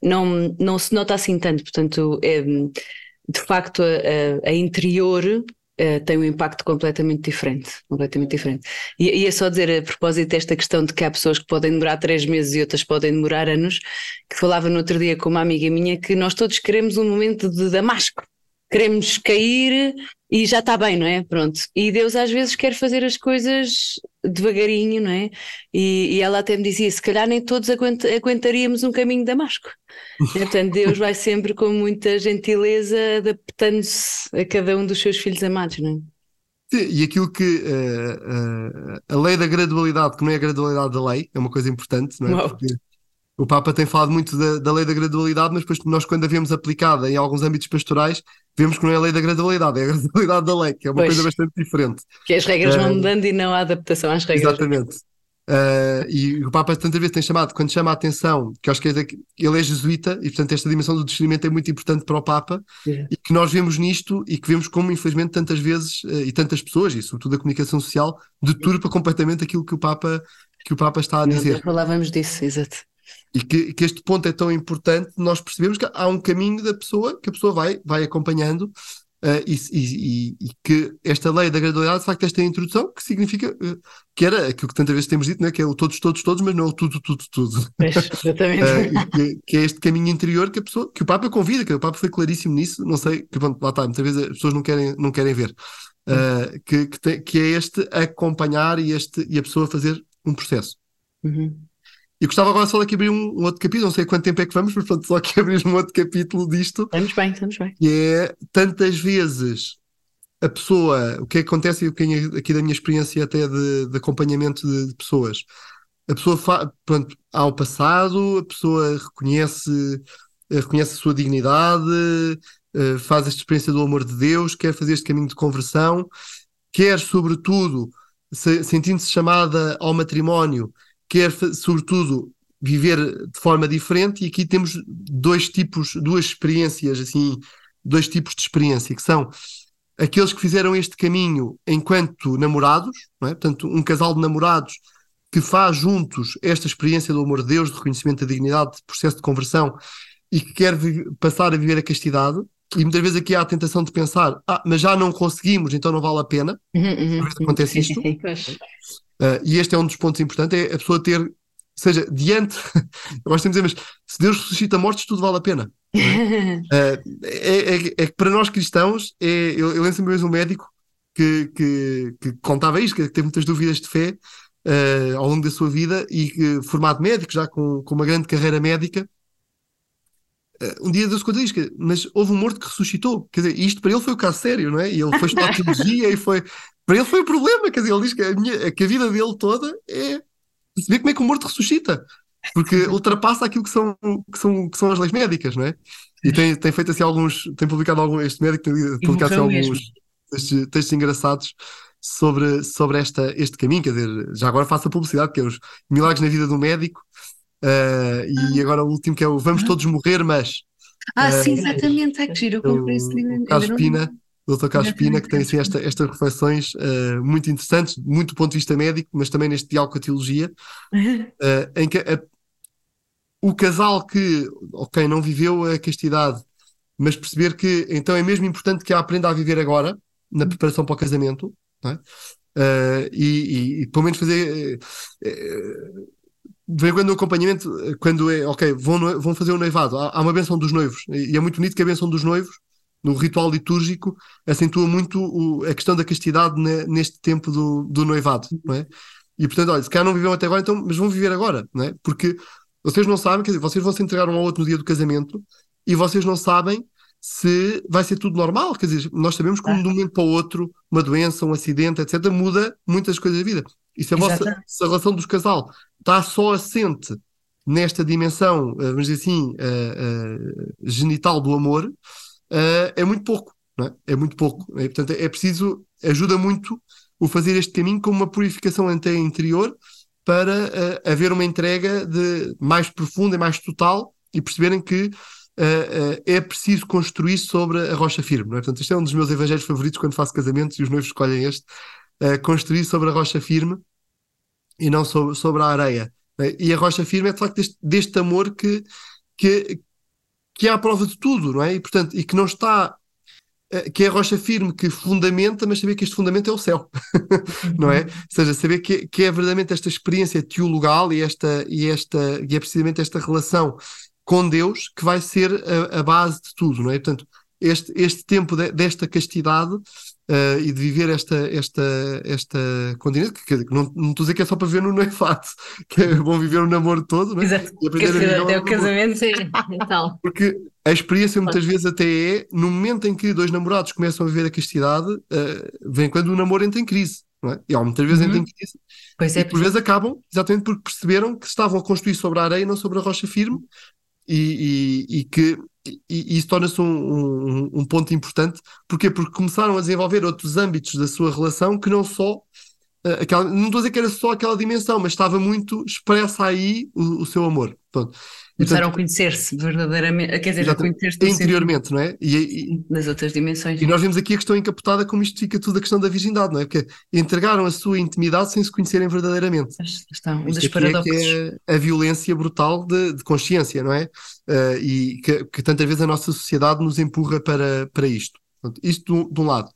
não, não se nota assim tanto. Portanto, é, de facto, a, a interior uh, tem um impacto completamente diferente. Completamente diferente. E, e é só dizer a propósito desta questão de que há pessoas que podem demorar três meses e outras podem demorar anos, que falava no outro dia com uma amiga minha que nós todos queremos um momento de damasco queremos cair e já está bem, não é? Pronto. E Deus às vezes quer fazer as coisas devagarinho, não é? E, e ela até me dizia: se calhar nem todos aguent aguentaríamos um caminho de Damasco. e, portanto, Deus vai sempre com muita gentileza adaptando-se a cada um dos seus filhos amados, não é?
Sim, e aquilo que uh, uh, a lei da gradualidade, que não é a gradualidade da lei, é uma coisa importante, não é? Porque o Papa tem falado muito da, da, lei da gradualidade, mas depois nós, quando a vemos aplicada em alguns âmbitos pastorais, vemos que não é a lei da gradualidade, é a gradualidade da lei, que é uma pois, coisa bastante diferente.
Que as regras uh, vão mudando e não a adaptação às regras.
Exatamente. Uh, e o Papa tantas vezes tem chamado, quando chama a atenção, que acho que é ele é jesuíta, e portanto esta dimensão do discernimento é muito importante para o Papa, é. e que nós vemos nisto, e que vemos como infelizmente tantas vezes, uh, e tantas pessoas, e sobretudo a comunicação social, deturpa completamente aquilo que o Papa, que o Papa está a dizer. Nós
falávamos disso, exato.
E que, que, este ponto é tão importante, nós percebemos que há um caminho da pessoa que a pessoa vai, vai acompanhando uh, e, e, e, que esta lei da gradualidade, de facto, esta introdução, que significa uh, que era aquilo que tantas vezes temos dito, né, que é o todos, todos, todos, mas não o tudo, tudo, tudo.
É, exatamente. uh,
que, que, é este caminho interior que a pessoa, que o Papa convida, que o Papa foi claríssimo nisso, não sei, que pronto, lá está, muitas vezes as pessoas não querem, não querem ver. Que, que, te, que, é este acompanhar e, este, e a pessoa fazer um processo.
Uhum.
E gostava agora só de abrir um, um, outro capítulo, não sei quanto tempo é que vamos, mas pronto, só que abrir um outro capítulo disto.
Estamos bem, estamos bem.
Que é tantas vezes a pessoa, o que acontece aqui da minha experiência até de, de acompanhamento de, de, pessoas, a pessoa fa, pronto, há o passado, a pessoa reconhece, reconhece a sua dignidade, eh, faz esta experiência do amor de Deus, quer fazer este caminho de conversão, quer, sobretudo, se, sentindo-se chamada ao matrimónio, quer, sobretudo, viver de forma diferente, e aqui temos dois tipos, duas experiências, assim, dois tipos de experiência, que são aqueles que fizeram este caminho enquanto namorados, é? portanto, um casal de namorados que faz juntos esta experiência do amor de Deus, de reconhecimento da dignidade, de processo de conversão, e que quer passar a viver a castidade, e muitas vezes aqui há a tentação de pensar, ah, mas já não conseguimos, então não vale a pena.
Uhum, uhum,
acontece isto. Uh, e este é um dos pontos importantes, é a pessoa ter, seja, diante, eu gosto de dizer, mas se Deus ressuscita mortos, tudo vale a pena. É? uh, é, é, é, que para nós cristãos, é, eu, eu lembro sempre um médico que, que, que, contava isto, que teve muitas dúvidas de fé uh, ao longo da sua vida e que, formado médico, já com, com uma grande carreira médica, um dia deu-se conta disto, mas houve um morto que ressuscitou. Quer dizer, isto para ele foi o caso sério, não é? E ele foi estudar teologia e foi, para ele foi o problema, quer dizer, ele diz que a, minha, que a vida dele toda é perceber como é que o morto ressuscita, porque ultrapassa aquilo que são, que são, que são as leis médicas, não é? E tem, tem feito assim alguns, tem publicado algum, este médico tem publicado assim, alguns textos, textos, engraçados sobre, sobre esta, este caminho, quer dizer, já agora faço a publicidade, que é os milagres na vida do médico, uh, e ah. agora o último que é o Vamos Todos Morrer, mas.
Ah, uh, sim, exatamente, é que giro, eu comprei esse livro.
Carlos Pina, do Dr. Carlos Pina, que tem assim, esta, estas reflexões uh, muito interessantes, muito do ponto de vista médico, mas também neste diálogo com a teologia, uh, em que a, o casal que, ok, não viveu a castidade, mas perceber que então é mesmo importante que a aprenda a viver agora, na uhum. preparação para o casamento, é? uh, e, e, pelo menos fazer. Vem quando o acompanhamento, quando é, ok, vão, vão fazer o um noivado, há, há uma benção dos noivos, e é muito bonito que a benção dos noivos no ritual litúrgico, acentua muito o, a questão da castidade ne, neste tempo do, do noivado, não é? E portanto, olha, se calhar não viveram até agora, então, mas vão viver agora, não é? Porque vocês não sabem, quer dizer, vocês vão se entregar um ao outro no dia do casamento e vocês não sabem se vai ser tudo normal. Quer dizer, nós sabemos que de um momento para o outro, uma doença, um acidente, etc., muda muitas coisas da vida. E se a, vossa, se a relação dos casal está só assente nesta dimensão, eh, vamos dizer assim, uh, uh, genital do amor, uh, é muito pouco. É? é? muito pouco. É, portanto, é preciso, ajuda muito o fazer este caminho como uma purificação até interior para haver uma entrega de mais profunda e mais total e perceberem que é preciso construir sobre a rocha firme. É? Portanto, este é um dos meus evangelhos favoritos quando faço casamentos e os noivos escolhem este. Construir sobre a rocha firme e não sobre, sobre a areia. E a rocha firme é de facto deste, deste amor que, que, que é à prova de tudo, não é? E, portanto, e que não está que é a rocha firme que fundamenta, mas saber que este fundamento é o céu, não é? Ou seja, saber que, que é verdadeiramente esta experiência teologal e, esta, e, esta, e é precisamente esta relação com Deus que vai ser a, a base de tudo, não é? Portanto, este, este tempo de, desta castidade uh, e de viver esta, esta, esta continência, que, que não, não estou a dizer que é só para ver no noivado, que é bom viver o namoro todo, não é?
Exato, e aprender a viver o casamento, sim.
Então. Porque a experiência muitas vezes até é, no momento em que dois namorados começam a viver a castidade, uh, vem quando o namoro entra em crise. Não é? E há muitas vezes uhum. entra em crise. Pois é, e por vezes acabam exatamente porque perceberam que estavam a construir sobre a areia, não sobre a rocha firme, e, e, e que e, e isso torna-se um, um, um, ponto importante. Porquê? Porque começaram a desenvolver outros âmbitos da sua relação que não só. Uh, aquela, não estou a dizer que era só aquela dimensão, mas estava muito expressa aí o, o seu amor. Pronto.
Começaram a conhecer-se verdadeiramente, quer dizer, a conhecer-se
interiormente, não é?
E, e, nas outras dimensões.
E nós vemos aqui a questão encapotada como isto fica tudo a questão da virgindade, não é? Porque entregaram a sua intimidade sem se conhecerem verdadeiramente.
Estão, um dos paradoxos.
É, é a violência brutal de, de consciência, não é? Uh, e que, que, tantas vezes a nossa sociedade nos empurra para, para isto. Portanto, isto de um lado.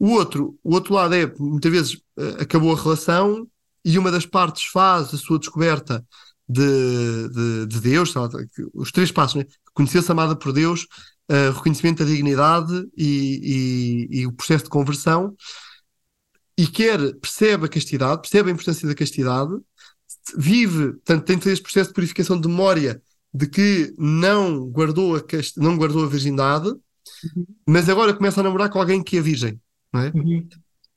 O outro, o outro lado é, muitas vezes, uh, acabou a relação e uma das partes faz a sua descoberta de, de, de Deus, os três passos, né? conhecer-se amada por Deus, uh, reconhecimento da dignidade e, e, e, o processo de conversão, e quer, percebe a castidade, percebe a importância da castidade, vive, portanto, tem esse processo de purificação de memória de que não guardou a, cast... não guardou a virgindade, uhum. mas agora começa a namorar com alguém que é virgem, não é? Uhum.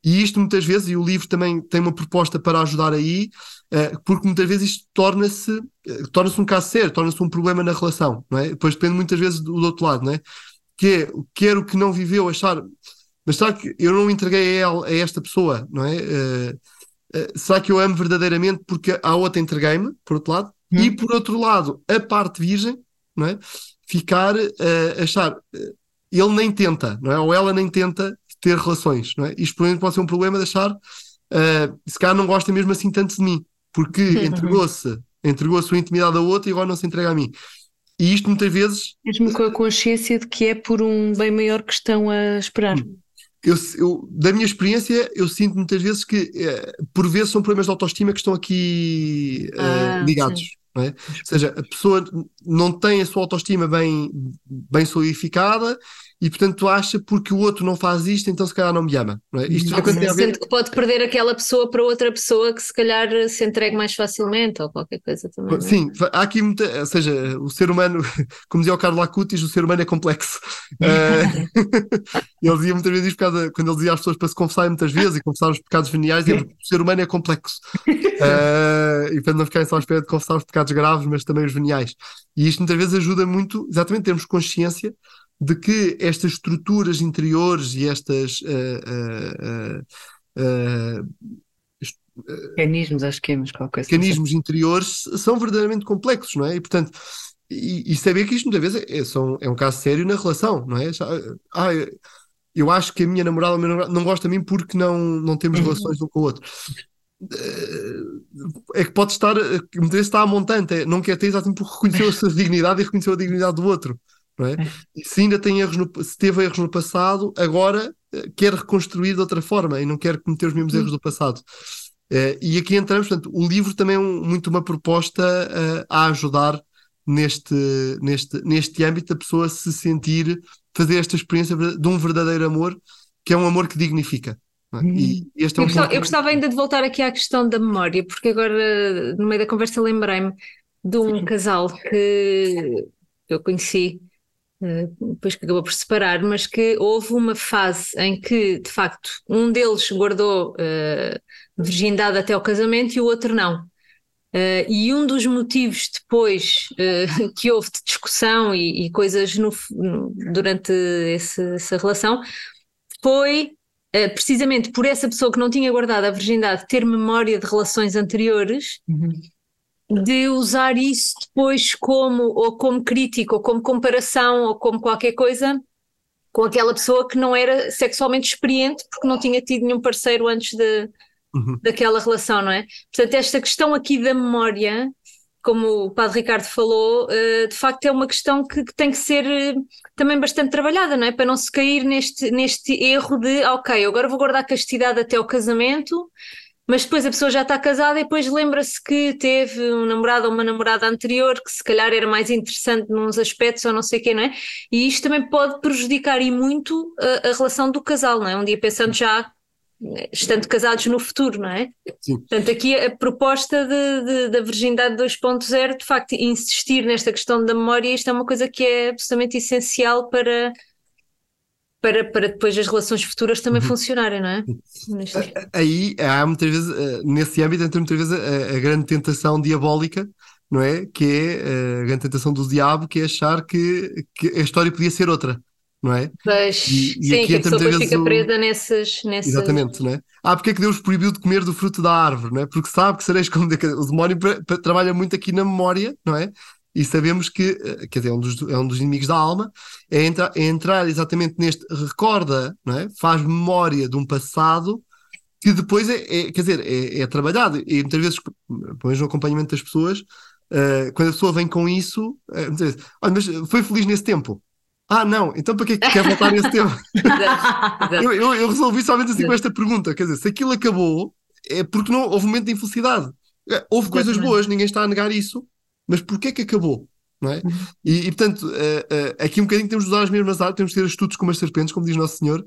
E isto muitas vezes, e o livro também tem uma proposta para ajudar aí, uh, porque muitas vezes isto torna-se uh, torna-se um caso sério, torna-se um problema na relação, não é? Depois depende muitas vezes do, do outro lado, não é? Que é, quero que não viveu achar, mas será que eu não entreguei a, ela, a esta pessoa, não é? Uh, será que eu amo verdadeiramente porque a outra entreguei-me, por outro lado? Hum. E por outro lado, a parte virgem, não é? Ficar a achar, ele nem tenta, não é? Ou ela nem tenta ter relações, não é? Isto provavelmente pode ser um problema de achar, uh, se calhar não gosta mesmo assim tanto de mim, porque entregou-se, entregou a sua intimidade a outra e agora não se entrega a mim. E isto muitas vezes.
Mesmo com a consciência de que é por um bem maior que estão a esperar. Hum.
Eu, eu, da minha experiência, eu sinto muitas vezes que, eh, por vezes, são problemas de autoestima que estão aqui uh, ah, ligados. É? Ou seja, a pessoa não tem a sua autoestima bem, bem solidificada e portanto acha porque o outro não faz isto, então se calhar não me ama. Não é? Isto
não. Sente que pode perder aquela pessoa para outra pessoa que se calhar se entregue mais facilmente ou qualquer coisa também. É?
Sim, há aqui muita, ou seja, o ser humano, como dizia o Carlos Acutis, o ser humano é complexo. uh, ele dizia muitas vezes causa, quando ele dizia às pessoas para se confessarem muitas vezes e confessar os pecados veniais, dizia, o ser humano é complexo. Uh, e para não ficarem só à espera de confessar os pecados graves, mas também os veniais. E isto muitas vezes ajuda muito, exatamente, termos consciência de que estas estruturas interiores e estas uh, uh,
mecanismos, acho que é, mas qualquer
coisa. Mecanismos interiores são verdadeiramente complexos, não é? E portanto, e, e saber que isto muitas vezes é, são, é um caso sério na relação, não é? Ah, eu acho que a minha namorada, meu namorado não gosta de mim porque não, não temos uhum. relações um com o outro. É que pode estar, muitas vezes está a montante, é, não quer ter exatamente porque reconheceu a sua dignidade e reconheceu a dignidade do outro. É? é? E se ainda tem erros no, se teve erros no passado, agora eh, quer reconstruir de outra forma e não quer cometer os mesmos erros do passado. Uh, e aqui entramos, portanto, o livro também é um, muito uma proposta uh, a ajudar neste, neste, neste âmbito a pessoa se sentir, fazer esta experiência de um verdadeiro amor, que é um amor que dignifica. É?
Hum. E este é um eu, gostava, eu gostava ainda de voltar aqui à questão da memória, porque agora, no meio da conversa, lembrei-me de um casal que eu conheci depois que acabou por separar, mas que houve uma fase em que, de facto, um deles guardou virgindade até ao casamento e o outro não. Uh, e um dos motivos depois uh, que houve de discussão e, e coisas no, durante esse, essa relação foi uh, precisamente por essa pessoa que não tinha guardado a virgindade ter memória de relações anteriores, uhum. De usar isso depois como ou como crítica ou como comparação ou como qualquer coisa com aquela pessoa que não era sexualmente experiente porque não tinha tido nenhum parceiro antes de uhum. daquela relação, não é? Portanto, esta questão aqui da memória, como o Padre Ricardo falou, uh, de facto é uma questão que, tem que ser uh, também bastante trabalhada, não é? Para não se cair neste, neste erro de, ok, agora vou guardar castidade até ao casamento, mas depois a pessoa já está casada e depois lembra-se que teve um namorado ou uma namorada anterior que se calhar era mais interessante nos aspectos ou não sei o quê, não é? E isto também pode prejudicar e muito a, a relação do casal, não é? Um dia pensando já estando casados no futuro, não é? Sim. Portanto, aqui a proposta de, de, da virgindade 2.0, de facto, insistir nesta questão da memória, isto é uma coisa que é absolutamente essencial para, para, para depois as relações futuras também uhum. funcionarem, não é?
Aí há muitas vezes, eh, nesse âmbito, entra muitas vezes a, a, grande tentação diabólica, não é? Que é eh, a grande tentação do diabo, que é achar que, que a história podia ser outra não é?
Mas, e, e sim, que a pessoa fica presa nesses, nesses...
Exatamente, não é? Ah, porque é que Deus proibiu de comer do fruto da árvore, não é? Porque sabe que sereis como... O demónio trabalha muito aqui na memória, não é? E sabemos que, eh, quer dizer, é um dos, é um dos inimigos da alma, é entrar, é entrar exatamente neste, recorda, não é? Faz memória de um passado que depois é, é quer dizer, é, é, trabalhado. E muitas vezes, pelo menos no acompanhamento das pessoas, uh, quando a pessoa vem com isso, uh, muitas vezes, olha, mas foi feliz nesse tempo. Ah, não, então para que é que quer voltar nesse tema? eu, eu, eu, resolvi somente assim com esta pergunta: quer dizer, se aquilo acabou, é porque não houve um momento de infelicidade. Houve coisas boas, ninguém está a negar isso, mas porquê é que acabou? Não é? Uhum. e, e, portanto, uh, uh, aqui um bocadinho temos de usar as mesmas armas, temos de ter astutos como as serpentes, como diz Nosso Senhor,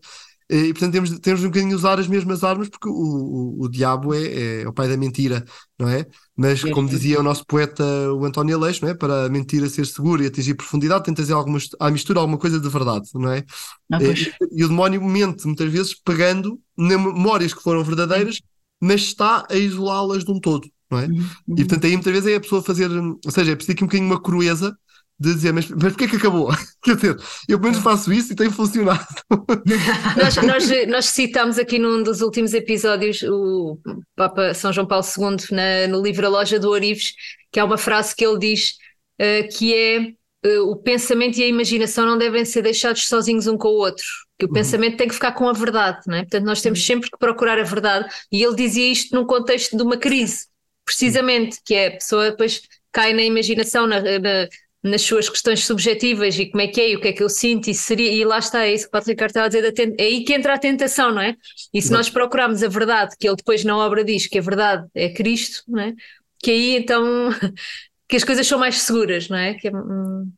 e portanto temos, temos um bocadinho de usar as mesmas armas porque o, o, o diabo é, é, o pai da mentira, não é? Mas como dizia o nosso poeta o António Aleixo, não é? Para a mentira ser segura e atingir profundidade, tem de trazer alguma, à mistura alguma coisa de verdade, não é? Ah, e, e, o demónio mente muitas vezes pegando memórias que foram verdadeiras, mas está a isolá-las de um todo, não é? Uhum. E portanto aí muitas vezes é a pessoa fazer, ou seja, é preciso aqui um bocadinho uma crueza de dizer, mas, mas porquê que acabou? Quer dizer, eu pelo menos faço isso e tem funcionado.
nós, nós, nós citamos aqui num dos últimos episódios o Papa São João Paulo II na, no livro A Loja do Orives, que há uma frase que ele diz uh, que é uh, o pensamento e a imaginação não devem ser deixados sozinhos um com o outro, que o uhum. pensamento tem que ficar com a verdade, não é? Portanto, nós temos uhum. sempre que procurar a verdade, e ele dizia isto num contexto de uma crise, precisamente, que é a pessoa depois cai na imaginação, na, na nas suas questões subjetivas e como é que é e o que é que eu sinto e seria, e lá está, é isso que o Padre Ricardo estava a dizer, é aí que entra a tentação, não é? E se nós procurarmos a verdade, que ele depois na obra diz que a verdade é Cristo, não é? Que aí então que as coisas são mais seguras, não é? Que é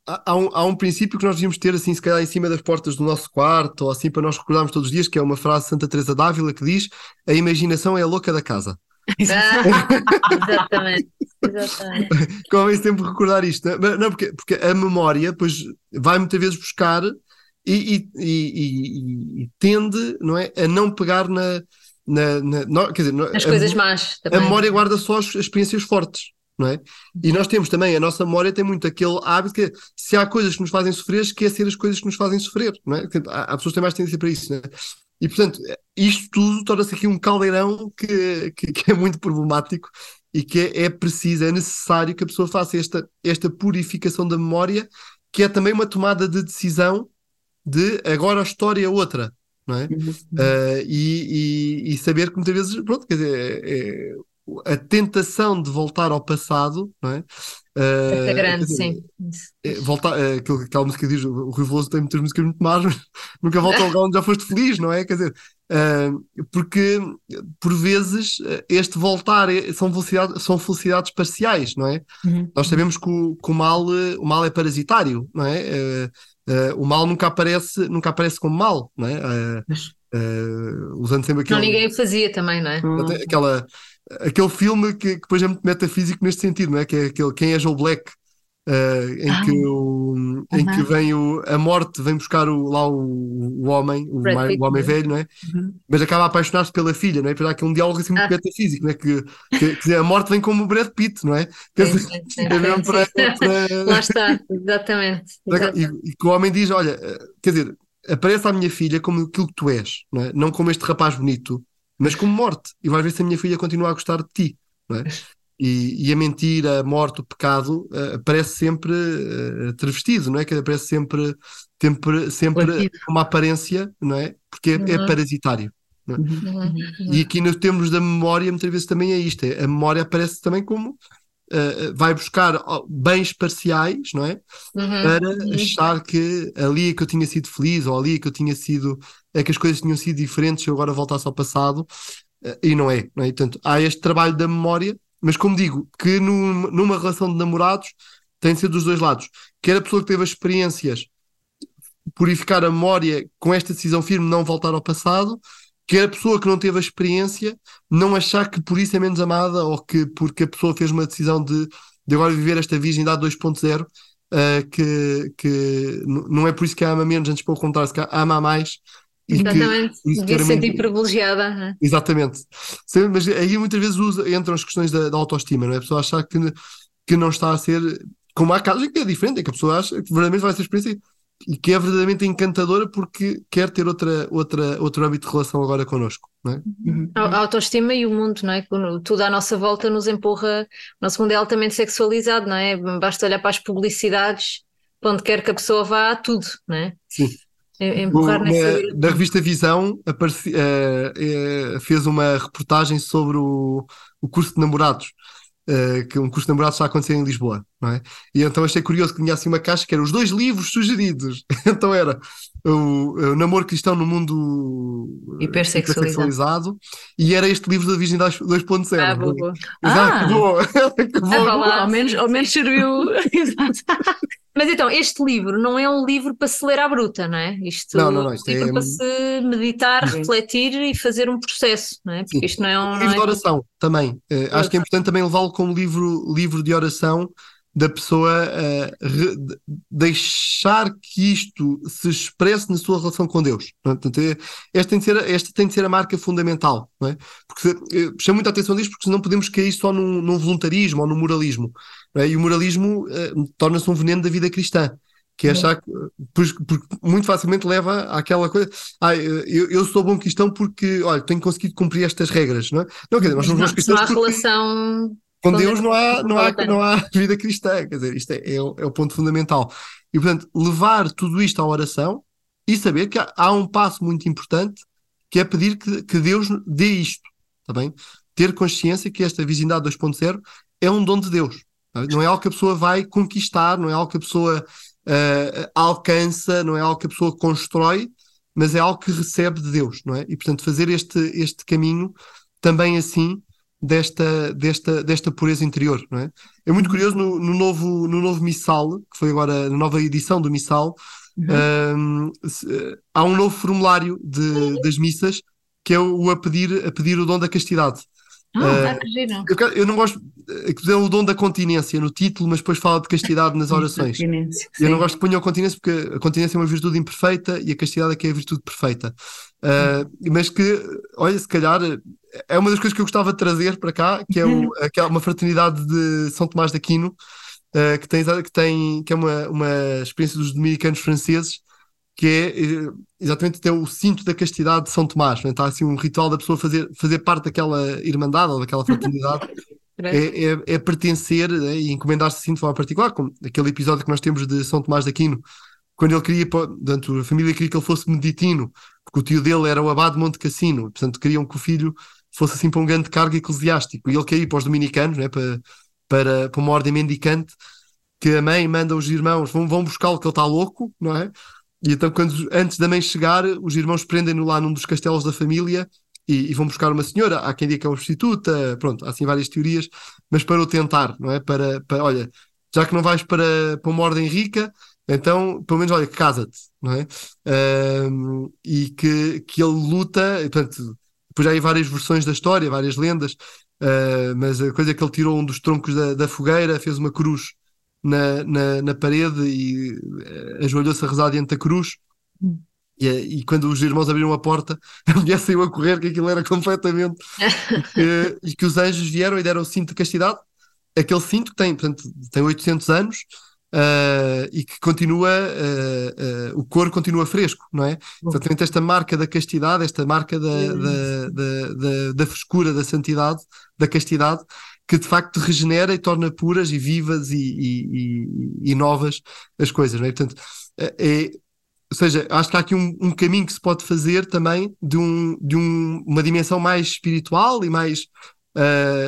há, um, há um princípio que nós devíamos ter assim, se calhar em cima das portas do nosso quarto ou assim para nós recordarmos todos os dias, que é uma frase de Santa Teresa d'Ávila que diz a imaginação é a louca da casa.
Exatamente, exatamente.
Convém sempre recordar isto, não, é? não porque, porque a memória pois, vai muitas vezes buscar e, e, e, e, tende não é, a não pegar na. na, na quer dizer,
as coisas más.
A memória guarda só as, as experiências fortes. Não é? E nós temos também, a nossa memória tem muito aquele hábito que se há coisas que nos fazem sofrer, esquecer as coisas que nos fazem sofrer. Não é? Há, há pessoas que têm mais tendência para isso. Não é? E, portanto, isto tudo torna-se aqui um caldeirão que, que, que, é muito problemático e que é, é, preciso, é necessário que a pessoa faça esta, esta purificação da memória, que é também uma tomada de decisão de agora a história é outra, não é? Uh, e, e, e, saber que muitas vezes, pronto, quer dizer, é, é a tentação de voltar ao passado, não é?
Uh, é grande, dizer, sim.
É, voltar, uh, aquela, aquela música diz: o Rui Veloso tem muitas músicas muito más, mas nunca volta ao lugar onde já foste feliz, não é? Quer dizer, uh, porque por vezes este voltar é, são, felicidade, são felicidades parciais, não é? Uhum. Nós sabemos que o, que o, mal, o mal é parasitário, não é? o mal nunca aparece, nunca aparece como mal, não é? usando sempre aquele.
Não, ninguém fazia também, não é?
Aquela aquele filme que, que depois é muito metafísico neste sentido, não é? Que é aquele Quem é Joe Black? Uh, em, ah. que o, em que vem o, a morte vem buscar o, lá o, o homem, o, o homem velho, não é? Uhum. Mas acaba a apaixonar-se pela filha, não é? Para aqui um diálogo assim muito ah. metafísico, não é? Que, que, que, a morte vem como o Brad Pitt, não é?
Sim, sim, sim, é para, para... Lá está, exatamente.
exatamente. E, e, que o homem diz: Olha, eh, quer dizer, aparece à minha filha como aquilo que tu és, não é? Não como este rapaz bonito, mas como morte. E vais ver se a minha filha continua a gostar de ti, não é? E, e, a mentira, a morte, o pecado uh, aparece sempre uh, travestido, não é? Que aparece sempre, sempre, sempre uma aparência, não é? Porque é, é uhum. é parasitário. É? Uhum. Uhum. E aqui nos termos da memória, muitas vezes também é isto: é, a memória aparece também como uh, vai buscar bens parciais, não é? Uhum. Para uhum. achar que ali é que eu tinha sido feliz, ou ali é que eu tinha sido, é que as coisas tinham sido diferentes se eu agora voltasse ao passado, e não é, não é? Portanto, há este trabalho da memória mas como digo, que num, numa relação de namorados tem de ser dos dois lados. Quer a pessoa que teve as experiências purificar a memória com esta decisão firme, não voltar ao passado, quer a pessoa que não teve a experiência não achar que por isso é menos amada ou que porque a pessoa fez uma decisão de, de agora viver esta virgindade 2.0, uh, que, que não é por isso que a ama menos, antes pelo contrário, se a ama mais
Exatamente, que, devia se sentir privilegiada. É?
Exatamente. Mas aí muitas vezes usa, entram as questões da, da, autoestima, não é? A pessoa achar que, que não está a ser. Como há casos que é diferente, é que a pessoa acha que verdadeiramente vai ser experiência e que é verdadeiramente encantadora porque quer ter outra, outra, outro âmbito de relação agora connosco. É?
Uhum. A autoestima e o mundo, não é? Tudo à nossa volta nos empurra. O nosso mundo é altamente sexualizado, não é? Basta olhar para as publicidades, para onde quer que a pessoa vá, tudo, não é?
Sim empurrar o, nessa na, na, revista Visão apareci, uh, uh, fez uma reportagem sobre o, o curso de namorados. Uh, que um curso de namorados está a acontecer em Lisboa, não é? E então achei curioso que tinha assim uma caixa que era os dois livros sugeridos. então era o, o Namoro Cristão no Mundo
Hipersexualizado. hipersexualizado
e era este livro da Virgindade 2.0.
Ah, boa, boa.
Ah, que boa. que
boa. Ao menos, ao menos serviu.
Mas então, este livro não é um livro para se ler à bruta, não é? Isto,
não, não, não, isto
é um livro
é...
para se meditar, Sim. refletir e fazer um processo, não é? Porque Sim. isto não é um.
Livro é... de oração também. Uh, acho que é importante também levá-lo como livro, livro de oração da pessoa uh, re, deixar que isto se expresse na sua relação com Deus. Portanto, é, esta, tem de ser, esta tem de ser a marca fundamental, não é? Porque chamo muita atenção disto porque senão podemos cair só num, num voluntarismo ou num moralismo. É? E o moralismo uh, torna-se um veneno da vida cristã. Que é achar que, porque, muito facilmente leva àquela coisa, ah, eu, eu sou bom cristão porque, olha, tenho conseguido cumprir estas regras, não é? Não, quer dizer, nós somos bons cristãos.
Não há porque... relação
com Deus não há, não, há, não há vida cristã, quer dizer, isto é, é, o, é o ponto fundamental. E portanto, levar tudo isto à oração e saber que há, há um passo muito importante que é pedir que, que Deus dê isto, está bem? Ter consciência que esta virgindade 2.0 é um dom de Deus. Não é algo que a pessoa vai conquistar, não é algo que a pessoa uh, alcança, não é algo que a pessoa constrói, mas é algo que recebe de Deus, não é? E portanto fazer este, este caminho também assim desta, desta, desta pureza interior, não é? É muito curioso no, no novo, no novo Missal, que foi agora na nova edição do Missal, uhum. um, há um novo formulário de, das missas que é o a pedir, a pedir o dom da castidade.
Ah, uh,
eu, eu, não gosto que é o dom da continência no título, mas depois fala de castidade nas orações. eu não gosto que ponham a continência porque a continência é uma virtude imperfeita e a castidade é que é a virtude perfeita. Uh, mas que, olha, se calhar é uma das coisas que eu gostava de trazer para cá, que é, o, que é uma fraternidade de São Tomás de Aquino, uh, que, tem, que, tem, que é uma, uma experiência dos dominicanos franceses, que é eh, exatamente ter o cinto da castidade de São Tomás. Né? Está assim um ritual da pessoa fazer, fazer parte daquela irmandade ou daquela fraternidade. é, é, é, pertencer né? e encomendar-se assim de forma particular, como aquele episódio que nós temos de São Tomás de Aquino, quando ele queria, portanto, a família queria que ele fosse meditino, porque o tio dele era o abade de Monte Cassino, portanto queriam que o filho fosse assim para um grande cargo eclesiástico, e ele ir para os dominicanos, né? para, para, para uma ordem mendicante, que a mãe manda os irmãos, vão, vão buscá-lo que ele está louco, não é? E então, quando, antes da mãe chegar, os irmãos prendem-no lá num dos castelos da família e, e, vão buscar uma senhora. Há quem diga que é uma prostituta, pronto, há assim várias teorias, mas para o tentar, não é? Para, para olha, já que não vais para, para uma ordem rica, então, pelo menos, olha, casa-te, não é? Um, e que, que ele luta, portanto, depois há várias versões da história, várias lendas, uh, mas a coisa é que ele tirou um dos troncos da, da fogueira, fez uma cruz na, na, na parede e ajoelhou-se a rezar diante da cruz. Hum. E, e, quando os irmãos abriram a porta, a mulher saiu a correr, que aquilo era completamente. e, e que os anjos vieram e deram o cinto de castidade, aquele cinto que tem, portanto, tem 800 anos, Uh, e que continua, uh, uh, o cor continua fresco, não é? Exatamente esta marca da castidade, esta marca da, da, da, da, da frescura, da santidade, da castidade, que de facto regenera e torna puras e vivas e, e, e, e novas as coisas, não é? Portanto, é, ou seja, acho que há aqui um, um, caminho que se pode fazer também de, um, de um, uma dimensão mais espiritual e mais,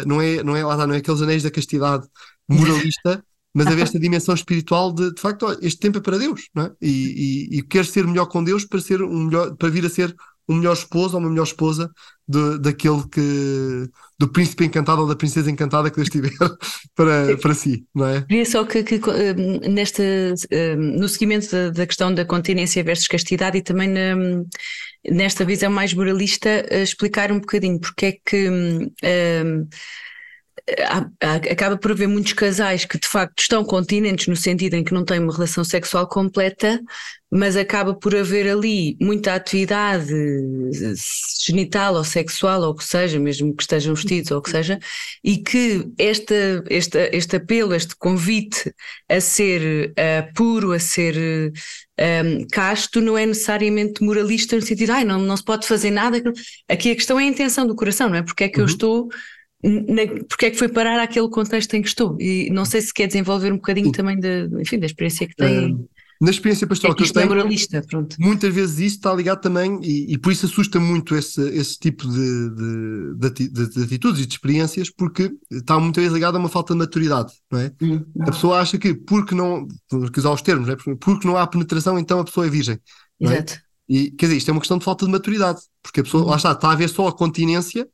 não é, não é, lá não é aqueles anéis da castidade moralista, mas haver esta dimensão espiritual de, de facto, este tempo é para Deus, não é? E, e, e quer ser melhor com Deus para, ser um melhor, para vir a ser um melhor esposo ou uma melhor esposa de, daquele que do príncipe encantado ou da princesa encantada que Deus tiver para, para si, não é?
Queria só que, que nesta, no seguimento da, da, questão da continência versus castidade e também na, nesta visão mais moralista, explicar um bocadinho porque é que um, acaba por haver muitos casais que de facto estão continentes no sentido em que não têm uma relação sexual completa, mas acaba por haver ali muita atividade genital ou sexual, ou o que seja, mesmo que estejam vestidos ou o que seja, e que esta, esta, este apelo, este convite a ser uh, puro, a ser um, ehm, casto, não é necessariamente moralista no sentido, ai, não, não se pode fazer nada. Aqui a questão é a intenção do coração, não é? Porque é que uhum. eu estou na, porque é que foi parar aquele contexto em que estou? E não sei se quer desenvolver um bocadinho Sim. também da, enfim, da experiência que tem. Uh,
na experiência pastoral é que,
que eu tenho, é moralista, pronto.
muitas vezes isso está ligado também, e, e por isso assusta muito esse, esse tipo de, de, de, de, atitudes e de experiências, porque está muitas vezes ligado a uma falta de maturidade, não é? Hum, a pessoa acha que porque não, porque usar os termos, não é? porque não há penetração, então a pessoa é virgem. É? Exato. É? E quer dizer, isto é uma questão de falta de maturidade, porque a pessoa, hum. lá está, está a ver só a continência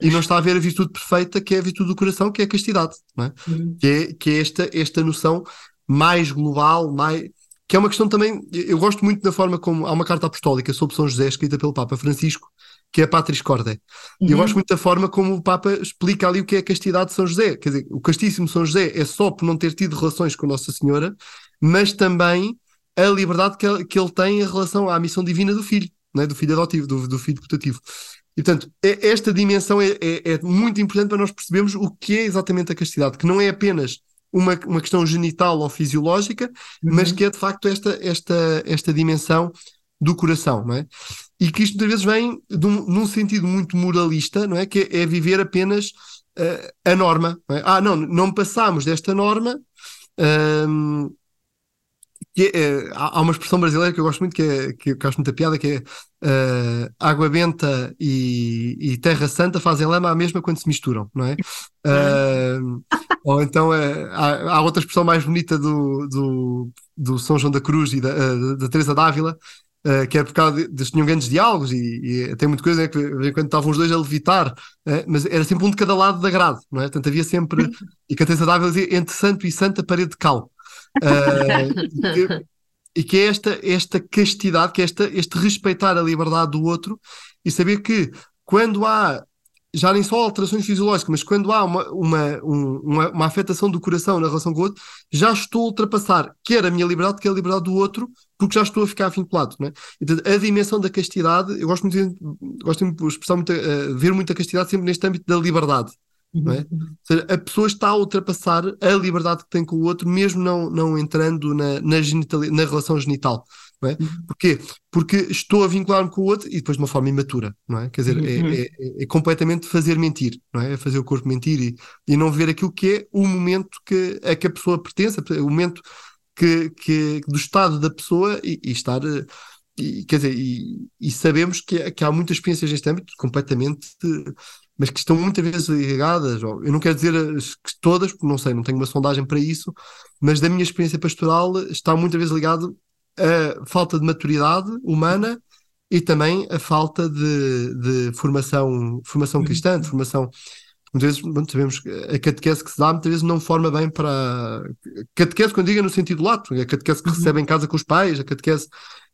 e não está a ver a virtude perfeita, que é a virtude do coração, que é a castidade, é? Uhum. Que, é, que é esta, esta noção mais global, mais, que é uma questão também. Eu gosto muito da forma como há uma carta apostólica sobre São José, escrita pelo Papa Francisco, que é a Patris Corde. E eu uhum. gosto muito da forma como o Papa explica ali o que é a castidade de São José. Quer dizer, o castíssimo São José é só por não ter tido relações com Nossa Senhora, mas também a liberdade que ele, que ele tem em relação à missão divina do filho, não é? do filho adotivo, do, do filho putativo. E, portanto, esta dimensão é, é, é, muito importante para nós percebermos o que é exatamente a castidade, que não é apenas uma, uma questão genital ou fisiológica, uhum. mas que é de facto esta, esta, esta dimensão do coração, não é? E que isto muitas vezes vem de um, num sentido muito moralista, não é? Que é, é viver apenas uh, a norma. Não é? Ah, não, não passamos desta norma. Um, que é, é, há uma expressão brasileira que eu gosto muito, que, é, que eu acho muita piada, que é uh, água benta e, e, terra santa fazem lama a mesma quando se misturam, não é? Uh, ou então uh, há, há, outra expressão mais bonita do, do, do São João da Cruz e da, uh, da Teresa d'Ávila, Uh, que é por causa destes tinham grandes diálogos e, e tem muita coisa né, que quando estavam os dois a levitar, uh, mas era sempre um de cada lado da grade, não é? Portanto, havia sempre, e que a Teresa d'Ávila dizia entre santo e santa parede de cal. Uh, e que é esta, esta castidade, que é esta, este respeitar a liberdade do outro e saber que quando há, já nem só alterações fisiológicas, mas quando há uma, uma, uma, uma afetação do coração na relação com o outro, já estou a ultrapassar quer a minha liberdade, quer a liberdade do outro, porque já estou a ficar vinculado. Não é? Então, a dimensão da castidade, eu gosto muito, gosto de expressar muito, uh, ver muita castidade sempre neste âmbito da liberdade. Não é? Uhum. Ou seja, a pessoa está a ultrapassar a liberdade que tem com o outro, mesmo não, não entrando na, na, genital, na relação genital. Não é? Uhum. Porquê? Porque estou a vincular-me com o outro e depois de uma forma imatura, não é? Quer dizer, é, uhum. é, é, é, completamente fazer mentir, não é? É fazer o corpo mentir e, e não ver aquilo que é o momento que, a que a pessoa pertence, o momento que, que, do estado da pessoa e, e estar. E, quer dizer, e, e sabemos que, que, há muitas experiências neste âmbito completamente mas que estão muitas vezes ligadas, eu não quero dizer que todas, porque não sei, não tenho uma sondagem para isso, mas da minha experiência pastoral está muitas vezes ligado a falta de maturidade humana e também a falta de, de formação, formação uhum. cristã, de formação. Muitas vezes bom, sabemos que a catequese que se dá muitas vezes não forma bem para. Catequese, quando diga no sentido lato, a catequese que uhum. recebe em casa com os pais, a catequese,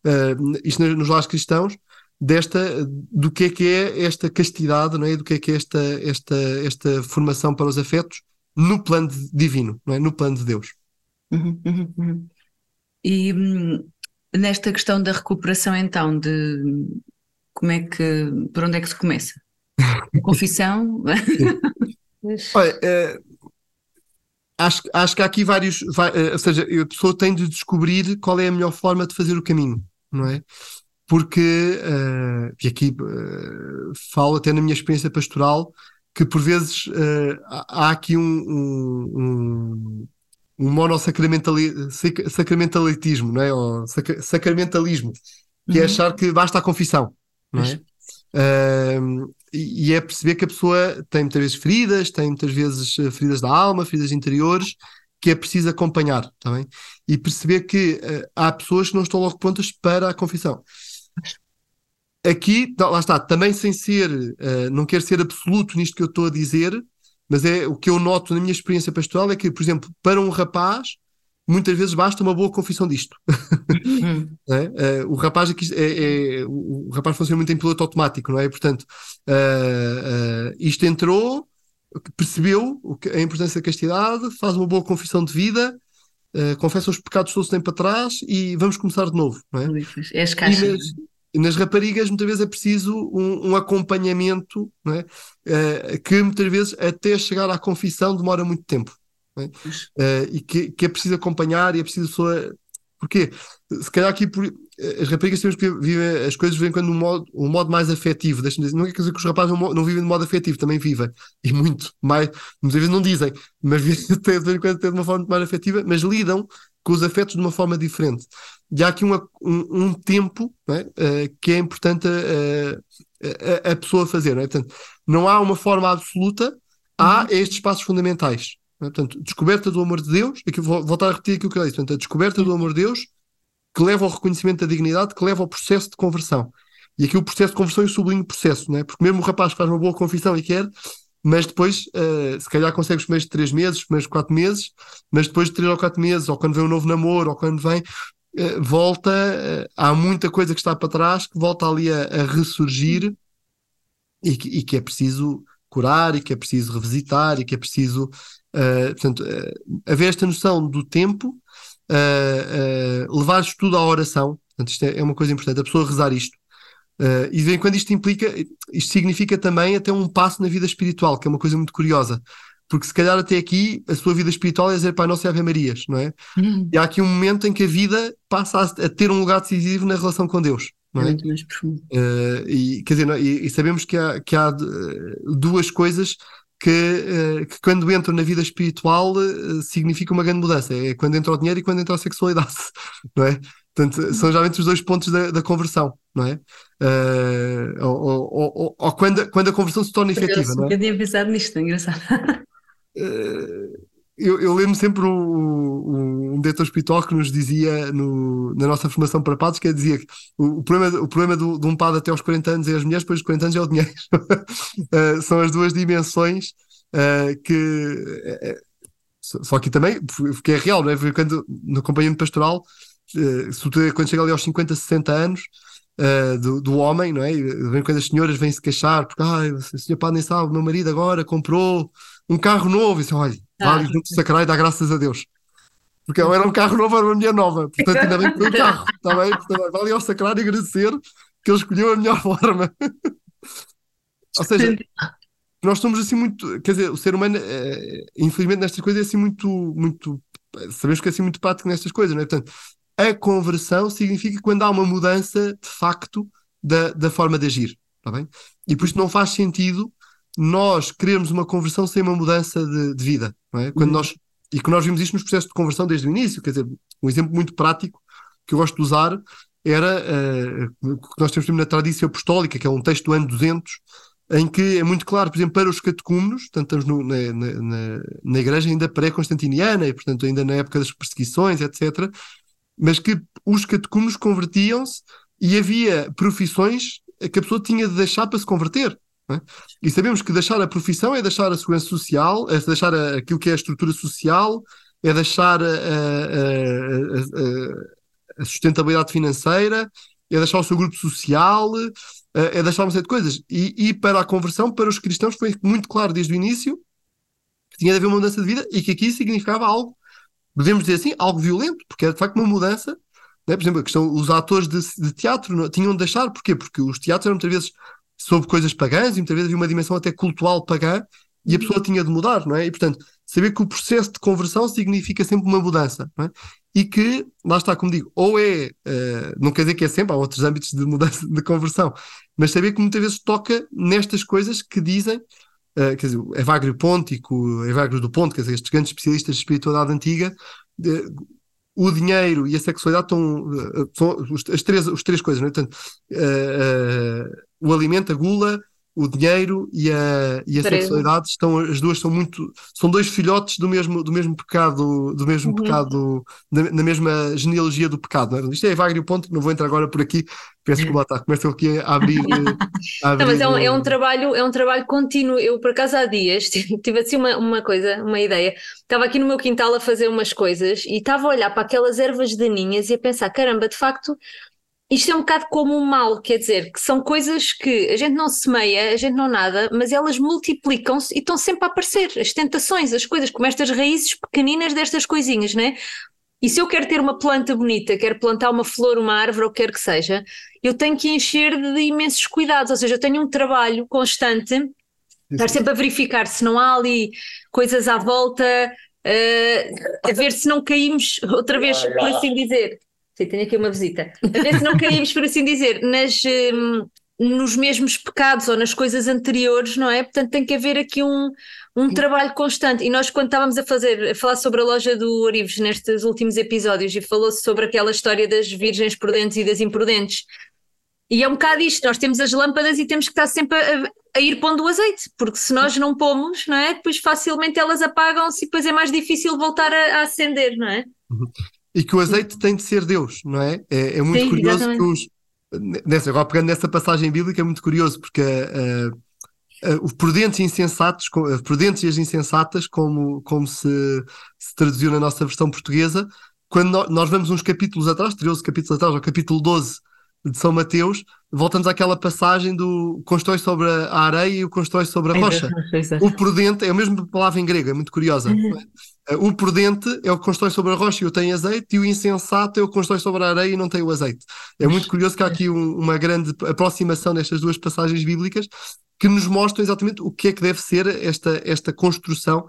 uh, isto nos lares cristãos, desta do que é que é esta castidade, não é? Do que é que é esta esta esta formação para os afetos no plano divino, não é? No plano de Deus.
Uhum, uhum, uhum. E hum, nesta questão da recuperação, então, de como é que, por onde é que se começa? Confissão?
Olha, é, acho, acho que há aqui vários, vai, ou seja, a pessoa tem de descobrir qual é a melhor forma de fazer o caminho, não é? Porque, uh, e aqui uh, falo até na minha experiência pastoral, que por vezes uh, há aqui um, um, um, um monossacramentalismo, não é? Ou sacramentalismo, que é uhum. é achar que basta a confissão, não é? Uh, e é perceber que a pessoa tem muitas vezes feridas, tem muitas vezes feridas da alma, feridas interiores, que é preciso acompanhar, tá bem? E perceber que uh, há pessoas que não estão logo prontas para a confissão. Aqui, tá, lá está, também sem ser, uh, não quero ser absoluto nisto que eu estou a dizer, mas é o que eu noto na minha experiência pastoral é que, por exemplo, para um rapaz, muitas vezes basta uma boa confissão disto. Uhum. é? uh, o rapaz aqui é, é, o rapaz funciona muito em piloto automático, não é? Portanto, uh, uh, isto entrou, percebeu a importância da castidade, faz uma boa confissão de vida, confessa os pecados todos que tem para trás e vamos começar de novo, não é?
É as caixas.
E nas, nas raparigas muitas vezes é preciso um, um acompanhamento, não é? que muitas vezes até chegar à confissão demora muito tempo. Uh, e que, que, é preciso acompanhar e é preciso pessoa. Porquê? Se calhar aqui por... as raparigas temos que viver as coisas vivem quando um modo, um modo mais afetivo. Deixa-me dizer, não quer dizer que os rapazes não, não, vivem de modo afetivo, também vivem. E muito mais, muitas vezes não dizem, mas vivem de vez em quando de uma forma muito mais afetiva, mas lidam com os afetos de uma forma diferente. E há aqui uma, um, um, tempo é? uh, que é importante a, a, a, pessoa fazer. Não, é? Portanto, não há uma forma absoluta, há uhum. estes passos fundamentais. É? Portanto, descoberta do amor de Deus, aqui vou voltar a repetir aquilo que eu disse, portanto, a descoberta do amor de Deus que leva ao reconhecimento da dignidade, que leva ao processo de conversão. E aqui o processo de conversão eu sublinho processo, é? porque mesmo o rapaz faz uma boa confissão e quer, mas depois, uh, se calhar consegue os primeiros três meses, os primeiros quatro meses, mas depois de três ou quatro meses, ou quando vem um novo namoro, ou quando vem, uh, volta, uh, há muita coisa que está para trás que volta ali a, a ressurgir e que, e que, é preciso curar, e que é preciso revisitar, e que é preciso portanto, haver esta noção do tempo, uh, levar isto tudo à oração, portanto, isto é, é, uma coisa importante, a pessoa rezar isto. e de vez em quando isto implica, isto significa também até um passo na vida espiritual, que é uma coisa muito curiosa. Porque se calhar até aqui a sua vida espiritual é dizer Pai Nosso e Ave Marias, não é? Uhum. E há aqui um momento em que a vida passa a, a ter um lugar decisivo na relação com Deus. Não é?
Muito mais profundo.
Uh, e, quer dizer, não, e, e, sabemos que há, que há duas coisas que, uh, que quando entram na vida espiritual uh, significa uma grande mudança. É quando entra o dinheiro e quando entra a sexualidade, não é? Portanto, são geralmente os dois pontos da, da conversão, não é? Uh, ou, ou, ou, ou, quando, quando a conversão se torna efetiva, não é?
Eu tinha pensado nisto, é engraçado.
Eu, eu lembro sempre um, um diretor espiritual que nos dizia no, na nossa formação para padres, que dizia que o, o problema, o problema do, de um padre até aos 40 anos é as mulheres, depois dos 40 anos é o dinheiro. uh, são as duas dimensões uh, que. Uh, só que também, porque é real, não é? Porque quando, no acompanhamento pastoral, quando chega ali aos 50, 60 anos, Uh, do, do, homem, não é? Vem quando as senhoras vêm se queixar, porque ah, o senhor padre nem sabe, o meu marido agora comprou um carro novo, e disse, olha, Vale junto sacrar e dá graças a Deus. Porque era um carro novo, era uma mulher nova. Portanto, ainda bem que foi um carro. Está bem? Portanto, vale ao sacrar e agradecer que ele escolheu a melhor forma. Ou seja, nós somos assim muito. Quer dizer, o ser humano, é, infelizmente, nestas coisas é assim muito. muito sabemos que é assim muito prático nestas coisas, não é? Portanto, a conversão significa quando há uma mudança de facto da, da forma de agir. Está bem? E por isso não faz sentido nós queremos uma conversão sem uma mudança de, de vida. É? Quando uhum. nós, e que nós vimos isto nos processos de conversão desde o início, quer dizer, um exemplo muito prático que eu gosto de usar era uh, que nós temos na tradição apostólica, que é um texto do ano 200, em que é muito claro, por exemplo, para os catecúmenos, portanto estamos no, na, na, na, igreja ainda pré-constantiniana e, portanto, ainda na época das perseguições, etc., mas que os catecúmenos convertiam-se e havia profissões que a pessoa tinha de deixar para se converter. É? E sabemos que deixar a profissão é deixar a segurança social, é deixar a, aquilo que é a estrutura social, é deixar a, a, a, sustentabilidade financeira, é deixar o seu grupo social, é deixar uma série de coisas. E, e, para a conversão, para os cristãos, foi muito claro desde o início que tinha de haver uma mudança de vida e que aqui significava algo podemos dizer assim, algo violento, porque é de facto uma mudança. Né? Por exemplo, a questão, os atores de, de teatro não, tinham de deixar, porquê? Porque os teatros eram muitas vezes sobre coisas pagãs e muitas vezes havia uma dimensão até cultural pagã e a uhum. pessoa tinha de mudar, não é? E portanto, saber que o processo de conversão significa sempre uma mudança, não é? E que, lá está, como digo, ou é, uh, não quer dizer que é sempre, há outros âmbitos de mudança, de conversão, mas saber que muitas vezes toca nestas coisas que dizem, uh, quer dizer, Evagrio Pontico, Evagrio do Ponto, quer dizer, estes grandes especialistas de espiritualidade antiga, uh, o dinheiro e a sexualidade estão, são as três, as três coisas, não é? Portanto, o alimento, a gula, o dinheiro e a, e a sexualidade estão as duas são muito são dois filhotes do mesmo do mesmo pecado do mesmo uhum. pecado na, na, mesma genealogia do pecado não é? isto é Evagrio ponto não vou entrar agora por aqui peço desculpa tá, começo aqui a abrir,
a abrir não, mas é um, é um, trabalho é um trabalho contínuo eu por acaso há dias tive assim uma, uma coisa uma ideia estava aqui no meu quintal a fazer umas coisas e estava a olhar para aquelas ervas daninhas e a pensar caramba de facto isto é um bocado como um mal, quer dizer, que são coisas que a gente não semeia, a gente não nada, mas elas multiplicam-se e estão sempre a aparecer. As tentações, as coisas, como estas raízes pequeninas destas coisinhas, né? E se eu quero ter uma planta bonita, quero plantar uma flor, uma árvore, ou quer que seja, eu tenho que encher de imensos cuidados, ou seja, eu tenho um trabalho constante, estar sempre a verificar se não há ali coisas à volta, uh, a ver se não caímos outra vez, por assim dizer Sim, tenho aqui uma visita. A ver se não caímos, por assim dizer, nas, um, nos mesmos pecados ou nas coisas anteriores, não é? Portanto, tem que haver aqui um, um trabalho constante. E nós, quando estávamos a fazer, a falar sobre a loja do Orives nestes últimos episódios, e falou-se sobre aquela história das virgens prudentes e das imprudentes. E é um bocado isto, nós temos as lâmpadas e temos que estar sempre a, a ir pondo o azeite, porque se nós não pomos, não é? Depois facilmente elas apagam-se e depois é mais difícil voltar a, a acender, não é?
Uhum e que o azeite tem de ser Deus, não é? É, é muito Sim, curioso exatamente. que os. Nessa, agora pegando nessa passagem bíblica, é muito curioso, porque uh, uh, os prudentes e insensatos, uh, prudentes e as insensatas, como, como se, se traduziu na nossa versão portuguesa, quando nós, nós vamos uns capítulos atrás, 13 capítulos atrás, ao capítulo 12 de São Mateus, voltamos àquela passagem do constrói sobre a areia e o constrói sobre a rocha. O prudente é a mesma palavra em grego, é muito curiosa. É? O prudente é o que constrói sobre a rocha e o tem azeite, e o insensato é o que constrói sobre a areia e não tem o azeite. É muito curioso que há aqui um, uma grande aproximação nestas duas passagens bíblicas que nos mostram exatamente o que é que deve ser esta, esta construção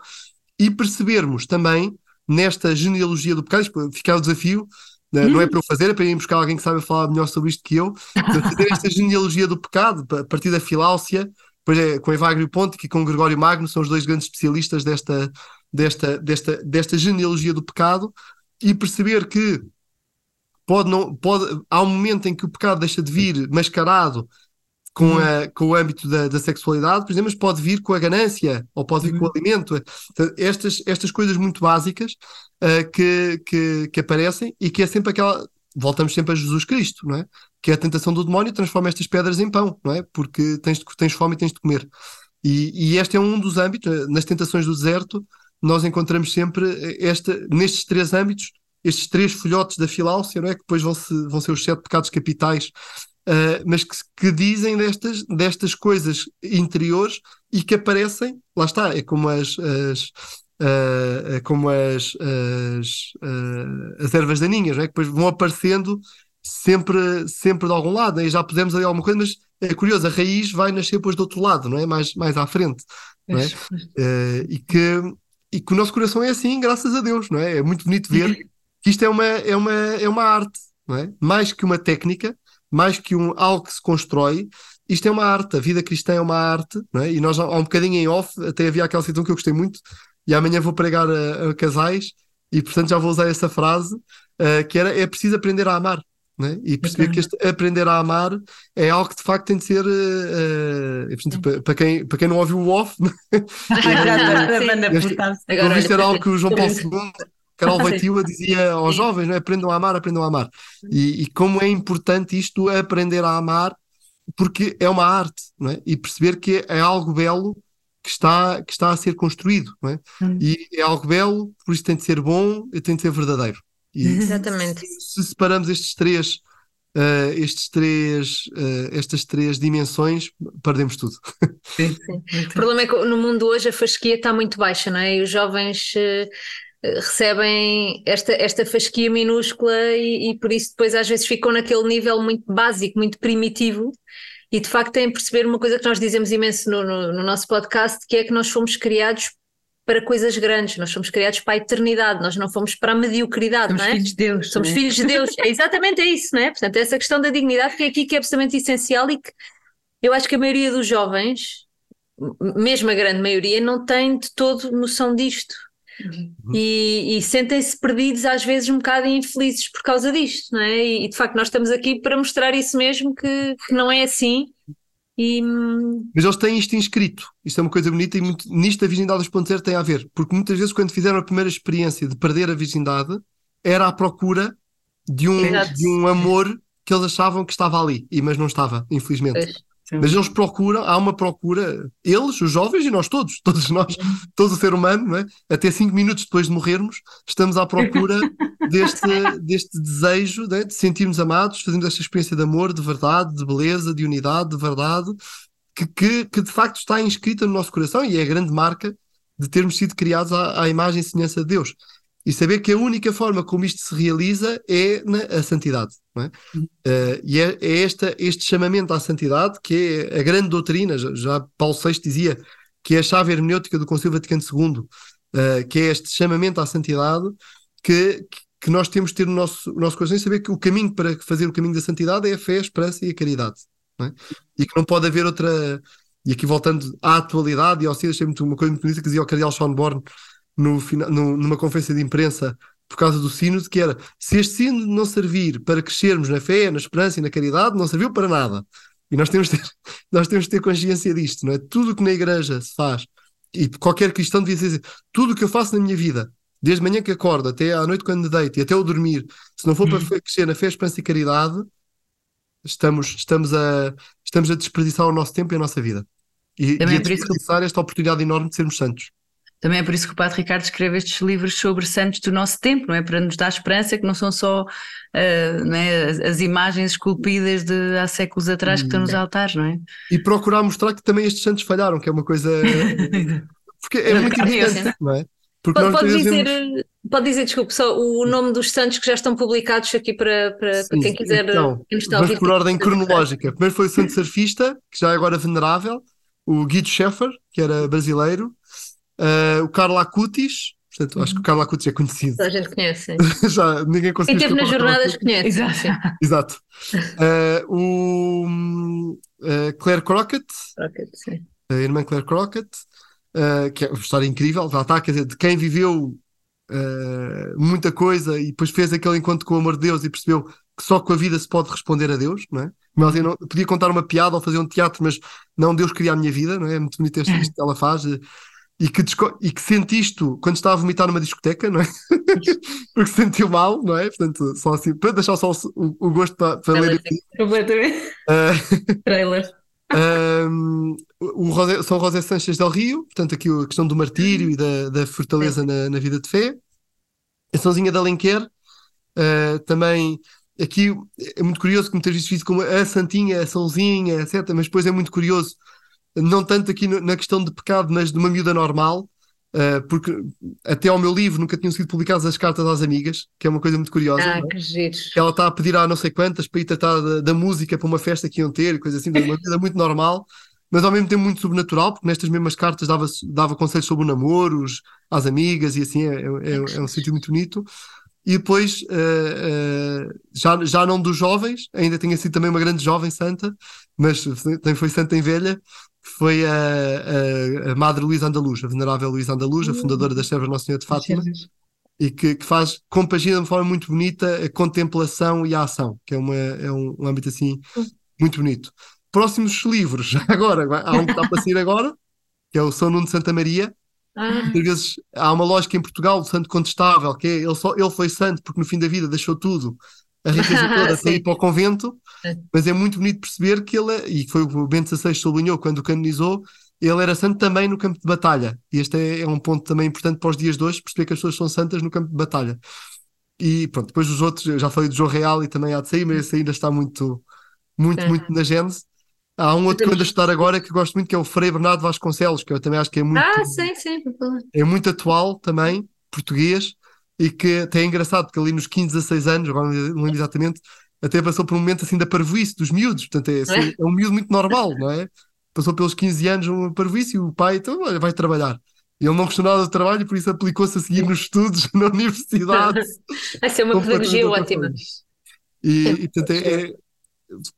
e percebermos também nesta genealogia do pecado, ficar o desafio, né? Não é para eu fazer, é para ir buscar alguém que sabe falar melhor sobre isto que eu. Fazer esta genealogia do pecado, a partir da Filáusia, depois é, com Evagrio Ponte e com Gregório Magno, são os dois grandes especialistas desta, desta, desta, desta genealogia do pecado, e perceber que pode não, pode, há um momento em que o pecado deixa de vir mascarado com, uhum. a, com o âmbito da, da, sexualidade, por exemplo, mas pode vir com a ganância ou pode vir uhum. com o uhum. alimento. Estas, estas coisas muito básicas uh, que, que, que, aparecem e que é sempre aquela. Voltamos sempre a Jesus Cristo, não é? Que é a tentação do demónio transforma estas pedras em pão, não é? Porque tens, tens fome e tens de comer. E, e este é um dos âmbitos, eh, nas tentações do deserto, nós encontramos sempre eh, esta, nestes três âmbitos, estes três filhotes da filáusia, não é? Que depois vão, -se, vão ser os sete pecados capitais Uh, mas que, que, dizem destas, destas coisas interiores e que aparecem, lá está, é como as, as uh, é como as, as, uh, as ervas daninhas, é? que depois vão aparecendo sempre, sempre de algum lado, né? e já pusemos ali alguma coisa, mas é curioso, a raiz vai nascer depois do outro lado, não é? Mais, mais à frente, não é? e, que, e que o nosso coração é assim, graças a Deus, não é? É muito bonito ver que isto é uma, é uma, é uma arte, não é? Mais que uma técnica, mais que um, algo que se constrói, isto é uma arte, a vida cristã é uma arte, é? e nós há um bocadinho em off, até havia aquela situação que eu gostei muito, e amanhã vou pregar a, a casais, e portanto já vou usar essa frase, uh, que era, é preciso aprender a amar, é? e perceber okay. que este aprender a amar é algo que de facto tem de ser, uh, para, para, quem, para quem não ouviu o off, eu vi ser algo que o João Paulo II Carol Voitila dizia aos jovens, não é? aprendam a amar, aprendam a amar. E, e, como é importante isto, aprender a amar, porque é uma arte, não é? E perceber que é algo belo que está, que está a ser construído, não é? Hum. E é algo belo, por isso tem de ser bom e tem de ser verdadeiro. E
Exatamente.
Se, se separamos estes três Uh, estes três, uh, estas três dimensões, perdemos tudo.
Sim. Sim. O problema é que no mundo hoje a fasquia está muito baixa, não é? E os jovens uh, recebem esta, esta fasquia minúscula e, e, por isso depois às vezes ficam naquele nível muito básico, muito primitivo e de facto têm perceber uma coisa que nós dizemos imenso no, no, no nosso podcast, que é que nós fomos criados para coisas grandes, nós fomos criados para a eternidade, nós não fomos para a mediocridade,
somos
não é?
filhos de Deus.
Somos filhos de Deus, é exatamente é isso, não é? Portanto, essa questão da dignidade que é aqui que é absolutamente essencial e que eu acho que a maioria dos jovens, mesmo a grande maioria, não tem de todo noção disto. Uhum. E, e sentem-se perdidos, às vezes um bocado infelizes por causa disto, não é? E, e de facto, nós estamos aqui para mostrar isso mesmo, que, que não é assim. E...
Mas eles têm isto inscrito, isto é uma coisa bonita e muito, nisto a virgindade 2.0 tem a ver, porque muitas vezes quando fizeram a primeira experiência de perder a virgindade, era à procura de um, de um amor que eles achavam que estava ali, e mas não estava, infelizmente. Pois. Mas eles procuram, há uma procura, eles, os jovens e nós todos, todos nós, todo o ser humano, é? até cinco minutos depois de morrermos, estamos à procura deste, deste desejo é? de sentirmos amados, fazemos esta experiência de amor, de verdade, de beleza, de unidade, de verdade, que, que, que de facto está inscrita no nosso coração e é a grande marca de termos sido criados à, à imagem e semelhança de Deus e saber que a única forma como isto se realiza é na a santidade. É? Uh, e é, é esta, este chamamento à santidade que é a grande doutrina, já, já Paulo VI dizia que é a chave hermenêutica do Concílio Vaticano II, uh, que é este chamamento à santidade que, que nós temos de ter no nosso, no nosso coração e saber que o caminho para fazer o caminho da santidade é a fé, a esperança e a caridade. É? E que não pode haver outra. E aqui voltando à atualidade e ao Ciro, achei muito, uma coisa muito bonita que dizia o Cardeal Sean Born no, no, numa conferência de imprensa por causa do sínodo, que era se este sínodo não servir para crescermos na fé, na esperança e na caridade, não serviu para nada. E nós temos de ter, nós temos de ter consciência disto, não é? Tudo o que na igreja se faz, e qualquer cristão devia dizer, tudo o que eu faço na minha vida, desde manhã que acordo até à noite quando deito e até o dormir, se não for para uhum. crescer na fé, esperança e caridade, estamos, estamos, a, estamos a desperdiçar o nosso tempo e a nossa vida. E, e a desperdiçar esta oportunidade enorme de sermos santos.
Também é por isso que o Padre Ricardo escreve estes livros sobre santos do nosso tempo, não é? Para nos dar esperança que não são só uh, não é? as, as, imagens esculpidas de há séculos atrás que estão nos hum. altares, não é?
E procurar mostrar que também estes santos falharam, que é uma coisa. Porque é muito importante, não é?
Porque pode, pode dizer, pode dizer, desculpe, só o nome dos santos que já estão publicados aqui para, para, Sim, para quem quiser.
Então, vamos por ordem cronológica. Primeiro foi o santo surfista, que já é agora venerável, o Guido Schaeffer, que era brasileiro, Uh, o Carlo Acutis, portanto, uhum. acho que o Carlo Acutis é conhecido.
Toda a gente conhece.
Já, ninguém conseguiu.
Quem esteve nas jornadas conhece.
Exato. Exato. Uh, o uh, Claire Crockett,
Crockett sim.
a irmã Claire Crockett, que é uma história incrível, já está, quer dizer, de quem viveu muita coisa e depois fez aquele encontro com o amor de Deus e percebeu que só com a vida se pode responder a Deus, não é? Mas eu não, podia contar uma piada ou fazer um teatro, mas não, Deus queria a minha vida, não é? É muito bonito isto, isto que ela faz e que, e que sente isto quando estava a vomitar numa discoteca, não é? Porque sentiu mal, não é? Portanto, só assim, para deixar só o, o gosto para, para ler aqui.
Completamente. Uh, Trailer.
Um, o Rosé, São José Sanches del Rio, portanto, aqui a questão do martírio e da, da fortaleza na, na, vida de fé. A Sãozinha da Alenquer, uh, também aqui é muito curioso que muitas vezes fiz como a Santinha, a Sãozinha, etc. Mas depois é muito curioso não tanto aqui na questão de pecado, mas de uma miúda normal, uh, porque até ao meu livro nunca tinham sido publicadas as cartas às amigas, que é uma coisa muito curiosa.
Ah, é? que giro.
Ela está a pedir a não sei quantas para ir tratar da, da música para uma festa que iam ter, coisa assim, uma vida muito normal, mas ao mesmo tempo muito sobrenatural, porque nestas mesmas cartas dava, dava conselhos sobre o namoro, às amigas e assim, é, é, é um sítio muito bonito. E depois, uh, uh, já, já não dos jovens, ainda tinha sido também uma grande jovem santa, mas também foi santa em velha, foi a, a, a Madre Luísa Andaluz, a venerável Luísa Andaluz, a fundadora das Servas Nossa Senhora de Fátima, e que, que, faz, compagina de uma forma muito bonita a contemplação e a ação, que é, uma, é um, um âmbito assim muito bonito. Próximos livros, agora, há um que está para sair agora, que é o São Nuno de Santa Maria. Ah. Muitas vezes há uma lógica em Portugal do santo contestável, que é ele, só, ele foi santo porque no fim da vida deixou tudo a riqueza toda para ir para o convento, é. mas é muito bonito perceber que ele, e foi o Bento XVI sublinhou quando o canonizou, ele era santo também no campo de batalha. E este é, é, um ponto também importante para os dias de hoje, perceber que as pessoas são santas no campo de batalha. E pronto, depois os outros, eu já falei do João Real e também há de sair, mas esse ainda está muito, muito, muito na gênese. Há um outro que ando a estudar agora que gosto muito, que é o Frei Bernardo Vasconcelos, que eu também acho que é muito.
Ah, sim, sim.
É muito atual também português e que até é engraçado, porque ali nos 15, 16 anos, agora não lembro exatamente, até passou por um momento assim da parvoíce dos miúdos, portanto é, assim, é um miúdo muito normal, não é? Passou pelos 15 anos uma parvoíce e o pai, então, olha, vai trabalhar. E ele não gostou nada do trabalho por isso aplicou-se a seguir nos estudos na universidade.
Vai ser uma pedagogia ótima.
E, e portanto, é, é,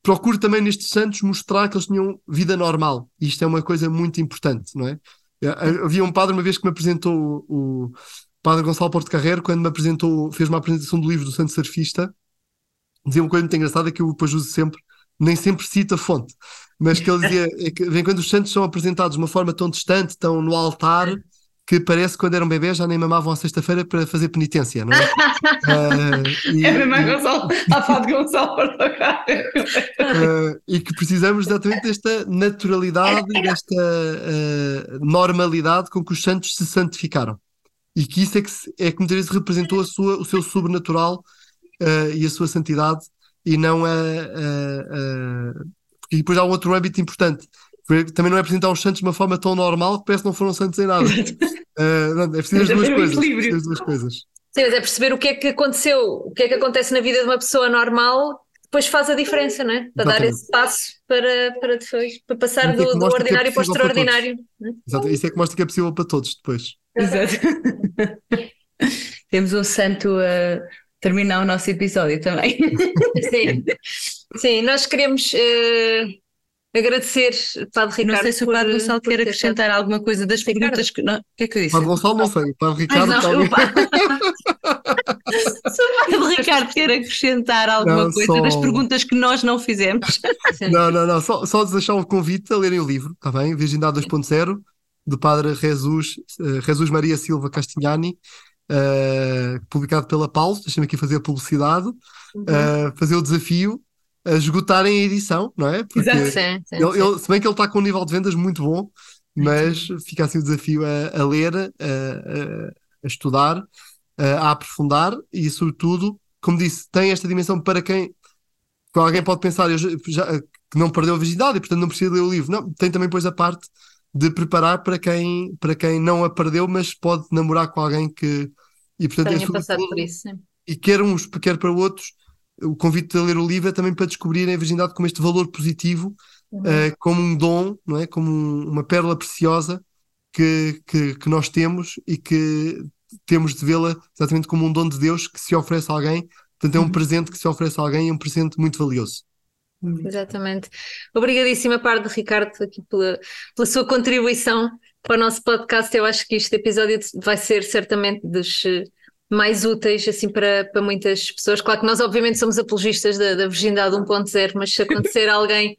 procuro também nestes santos mostrar que eles tinham vida normal. E isto é uma coisa muito importante, não é? é havia um padre uma vez que me apresentou o, Padre Gonçalo Porto Carreiro, quando me apresentou, fez uma apresentação do livro do Santo Surfista, dizia uma coisa muito engraçada que eu depois uso sempre, nem sempre cito a fonte, mas que ele dizia é que vem quando os santos são apresentados de uma forma tão distante, tão no altar, que parece que quando eram bebés já nem mamavam à sexta-feira para fazer penitência, não é?
uh, e, é mesmo a Gonçalo, a Padre Gonçalo Porto Carreiro.
Uh, e que precisamos exatamente desta naturalidade, desta uh, normalidade com que os santos se santificaram e que isso é que, é que muitas vezes representou a sua, o seu sobrenatural uh, e a sua santidade e não a, a, a, porque depois há um outro âmbito importante também não é apresentar os santos de uma forma tão normal que parece que não foram santos em nada uh, não, é preciso as duas coisas é as duas coisas
Sim, mas é perceber o que é que aconteceu, o que é que acontece na vida de uma pessoa normal depois faz a diferença, não é? Para Exatamente. dar esse passo para, para, depois, para passar é do, do é ordinário é para o extraordinário.
Para é? Exato, isso é que mostra que é possível para todos depois.
Exato. Temos um santo a terminar o nosso episódio também.
Sim, Sim nós queremos uh, agradecer, Padre Ricardo.
Não sei se o Padre Gonçalo quer acrescentar alguma coisa das Ricardo. perguntas que. Não, o que é que eu disse?
Padre Gonçalo não sei, Padre Ricardo. Ai, não,
se o Padre Ricardo quer acrescentar alguma não, coisa só... das perguntas que nós não fizemos.
Não, não, não, só, só deixar um convite a lerem o livro, está bem? Virgindade 2.0 do padre Jesus, uh, Jesus Maria Silva Castignani, uh, publicado pela Paulo, deixa-me aqui fazer a publicidade, uhum. uh, fazer o desafio a esgotarem a edição, não é?
Porque Exato, sim, sim,
ele, ele, se bem que ele está com um nível de vendas muito bom, mas fica assim o desafio a, a ler, a, a, a estudar, a aprofundar e, sobretudo, como disse, tem esta dimensão para quem alguém pode pensar já, já, que não perdeu a virgindade e portanto não precisa ler o livro. Não, tem também depois a parte de preparar para quem, para quem não a perdeu, mas pode namorar com alguém que.
E, portanto, Tenha é passado por isso. Sim.
E quer uns, quer para outros, o convite a ler o livro é também para descobrirem a virgindade como este valor positivo, uhum. uh, como um dom, não é? como um, uma pérola preciosa que, que, que, nós temos e que temos de vê-la exatamente como um dom de Deus que se oferece a alguém. Portanto, é um uhum. presente que se oferece a alguém e é um presente muito valioso.
Uhum. Exatamente. Obrigadíssima, parte de Ricardo, aqui pela, pela sua contribuição para o nosso podcast. Eu acho que este episódio vai ser certamente dos eh, mais úteis assim para, para muitas pessoas. Claro que nós obviamente somos apologistas da, da virgindade 1.0, mas se acontecer alguém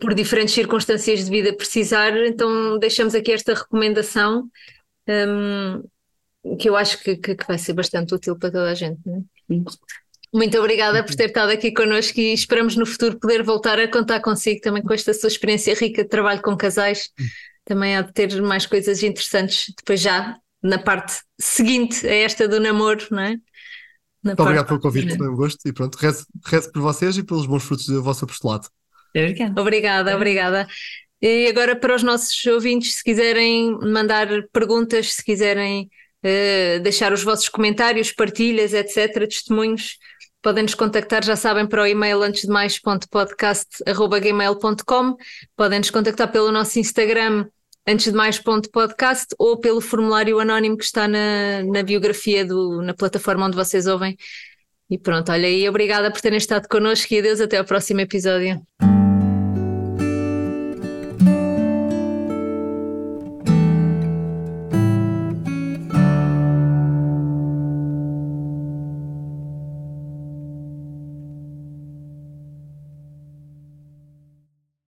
por diferentes circunstâncias de vida precisar, então deixamos aqui esta recomendação um, que eu acho que, que, que, vai ser bastante útil para toda a gente. É? Muito obrigada por ter estado aqui connosco e esperamos no futuro poder voltar a contar consigo também com esta sua experiência rica de trabalho com casais. Também há de ter mais coisas interessantes depois já na parte seguinte a esta do namoro, não é?
Na Muito parte... obrigado pelo convite, foi um gosto e pronto, rezo, rezo por vocês e pelos bons frutos do vosso apostolado.
Obrigada, obrigada. obrigada. E agora para os nossos ouvintes, se quiserem mandar perguntas, se quiserem uh, deixar os vossos comentários, partilhas, etc., testemunhos, Podem nos contactar, já sabem, para o e-mail antes de mais.podcast.gmail.com. Podem nos contactar pelo nosso Instagram antes de mais.podcast ou pelo formulário anónimo que está na, na biografia do, na plataforma onde vocês ouvem. E pronto, olha aí, obrigada por terem estado connosco e adeus até ao próximo episódio.